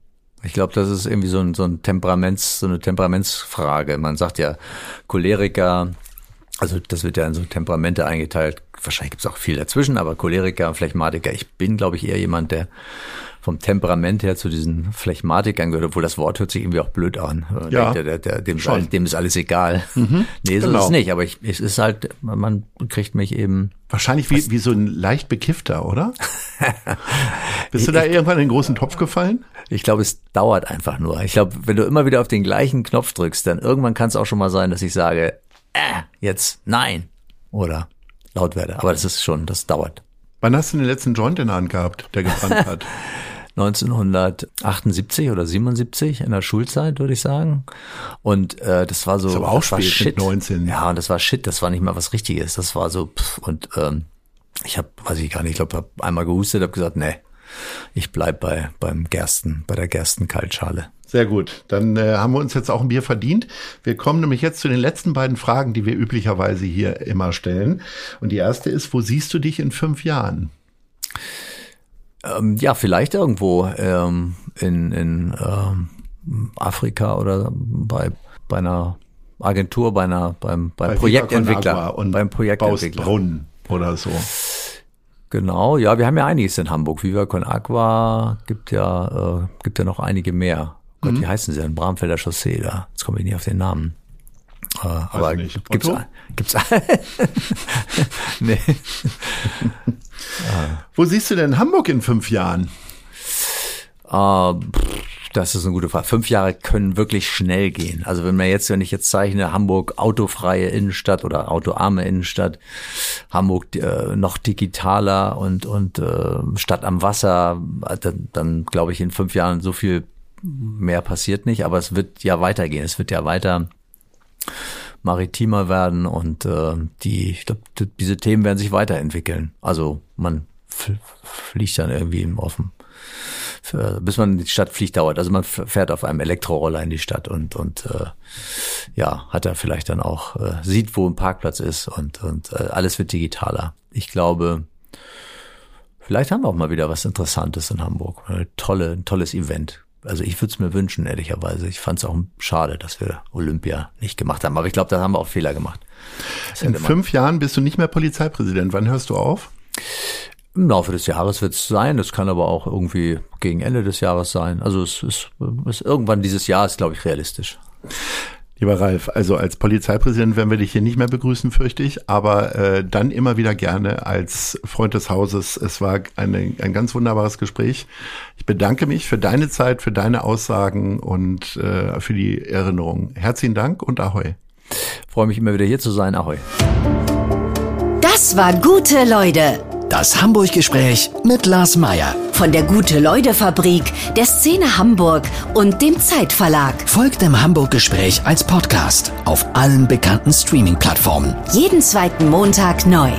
Ich glaube, das ist irgendwie so ein, so ein Temperaments, so eine Temperamentsfrage. Man sagt ja Choleriker, also das wird ja in so Temperamente eingeteilt. Wahrscheinlich gibt es auch viel dazwischen, aber Choleriker, Phlegmatiker. Ich bin, glaube ich, eher jemand, der vom Temperament her zu diesen Phlegmatikern gehört, obwohl das Wort hört sich irgendwie auch blöd an. Äh, Ja, der, der, der, dem, ist schon. alles, dem ist alles egal. nee, so genau. ist es nicht, aber ich, es ist halt, man kriegt mich eben Wahrscheinlich wie, wie so ein leicht bekiffter, oder? Bist du da irgendwann in den großen Topf gefallen? Ich glaube, es dauert einfach nur. Ich glaube, wenn du immer wieder auf den gleichen Knopf drückst, dann irgendwann kann es auch schon mal sein, dass ich sage, äh, jetzt nein oder laut werde. Aber das ist schon, das dauert. Wann hast du den letzten Joint in der Hand gehabt, der gebrannt hat? 1978 oder 77 in der Schulzeit, würde ich sagen. Und äh, das war so. Ist aber auch das war spät mit 19. Ja, und das war Shit, das war nicht mal was Richtiges. Das war so, pff, und ähm, ich habe, weiß ich gar nicht, ich glaube, hab einmal gehustet, habe gesagt, nee, ich bleib bei beim Gersten, bei der Gerstenkaltschale. Sehr gut. Dann äh, haben wir uns jetzt auch ein Bier verdient. Wir kommen nämlich jetzt zu den letzten beiden Fragen, die wir üblicherweise hier immer stellen. Und die erste ist, wo siehst du dich in fünf Jahren? Ähm, ja, vielleicht irgendwo ähm, in, in ähm, Afrika oder bei, bei einer Agentur, bei einer, beim, beim Bei Projektentwickler. Und beim Projektentwickler. Brunnen. oder so. Genau, ja, wir haben ja einiges in Hamburg. Viva Con Aqua gibt ja, äh, gibt ja noch einige mehr. Gott, wie heißen sie denn? Bramfelder Chaussee, da. Jetzt komme ich nicht auf den Namen. Äh, aber gibt's, Otto? gibt's, nee. Wo siehst du denn Hamburg in fünf Jahren? Äh, pff, das ist eine gute Frage. Fünf Jahre können wirklich schnell gehen. Also wenn man jetzt, wenn ich jetzt zeichne, Hamburg autofreie Innenstadt oder autoarme Innenstadt, Hamburg äh, noch digitaler und und äh, Stadt am Wasser, dann, dann glaube ich in fünf Jahren so viel mehr passiert nicht. Aber es wird ja weitergehen. Es wird ja weiter maritimer werden und äh, die, ich glaube, diese Themen werden sich weiterentwickeln. Also man fl- fliegt dann irgendwie im Offen. Bis man in die Stadt fliegt, dauert. Also man fährt auf einem Elektroroller in die Stadt und und äh, ja, hat da vielleicht dann auch äh, sieht, wo ein Parkplatz ist und und äh, alles wird digitaler. Ich glaube, vielleicht haben wir auch mal wieder was Interessantes in Hamburg. Tolle, ein tolles Event. Also ich würde es mir wünschen, ehrlicherweise. Ich fand es auch schade, dass wir Olympia nicht gemacht haben. Aber ich glaube, da haben wir auch Fehler gemacht. Das In fünf Jahren bist du nicht mehr Polizeipräsident. Wann hörst du auf? Im Laufe des Jahres wird es sein. Es kann aber auch irgendwie gegen Ende des Jahres sein. Also es ist, ist irgendwann dieses Jahr ist, glaube ich, realistisch. Lieber Ralf, also als Polizeipräsident werden wir dich hier nicht mehr begrüßen, fürchte ich, aber äh, dann immer wieder gerne als Freund des Hauses. Es war eine, ein ganz wunderbares Gespräch. Ich bedanke mich für deine Zeit, für deine Aussagen und äh, für die Erinnerung. Herzlichen Dank und Ahoi. Freue mich immer wieder hier zu sein. Ahoi. Das war gute Leute. Das Hamburg-Gespräch mit Lars Meier. Von der Gute-Leute-Fabrik, der Szene Hamburg und dem Zeitverlag. Folgt dem Hamburg-Gespräch als Podcast auf allen bekannten Streaming-Plattformen. Jeden zweiten Montag neu.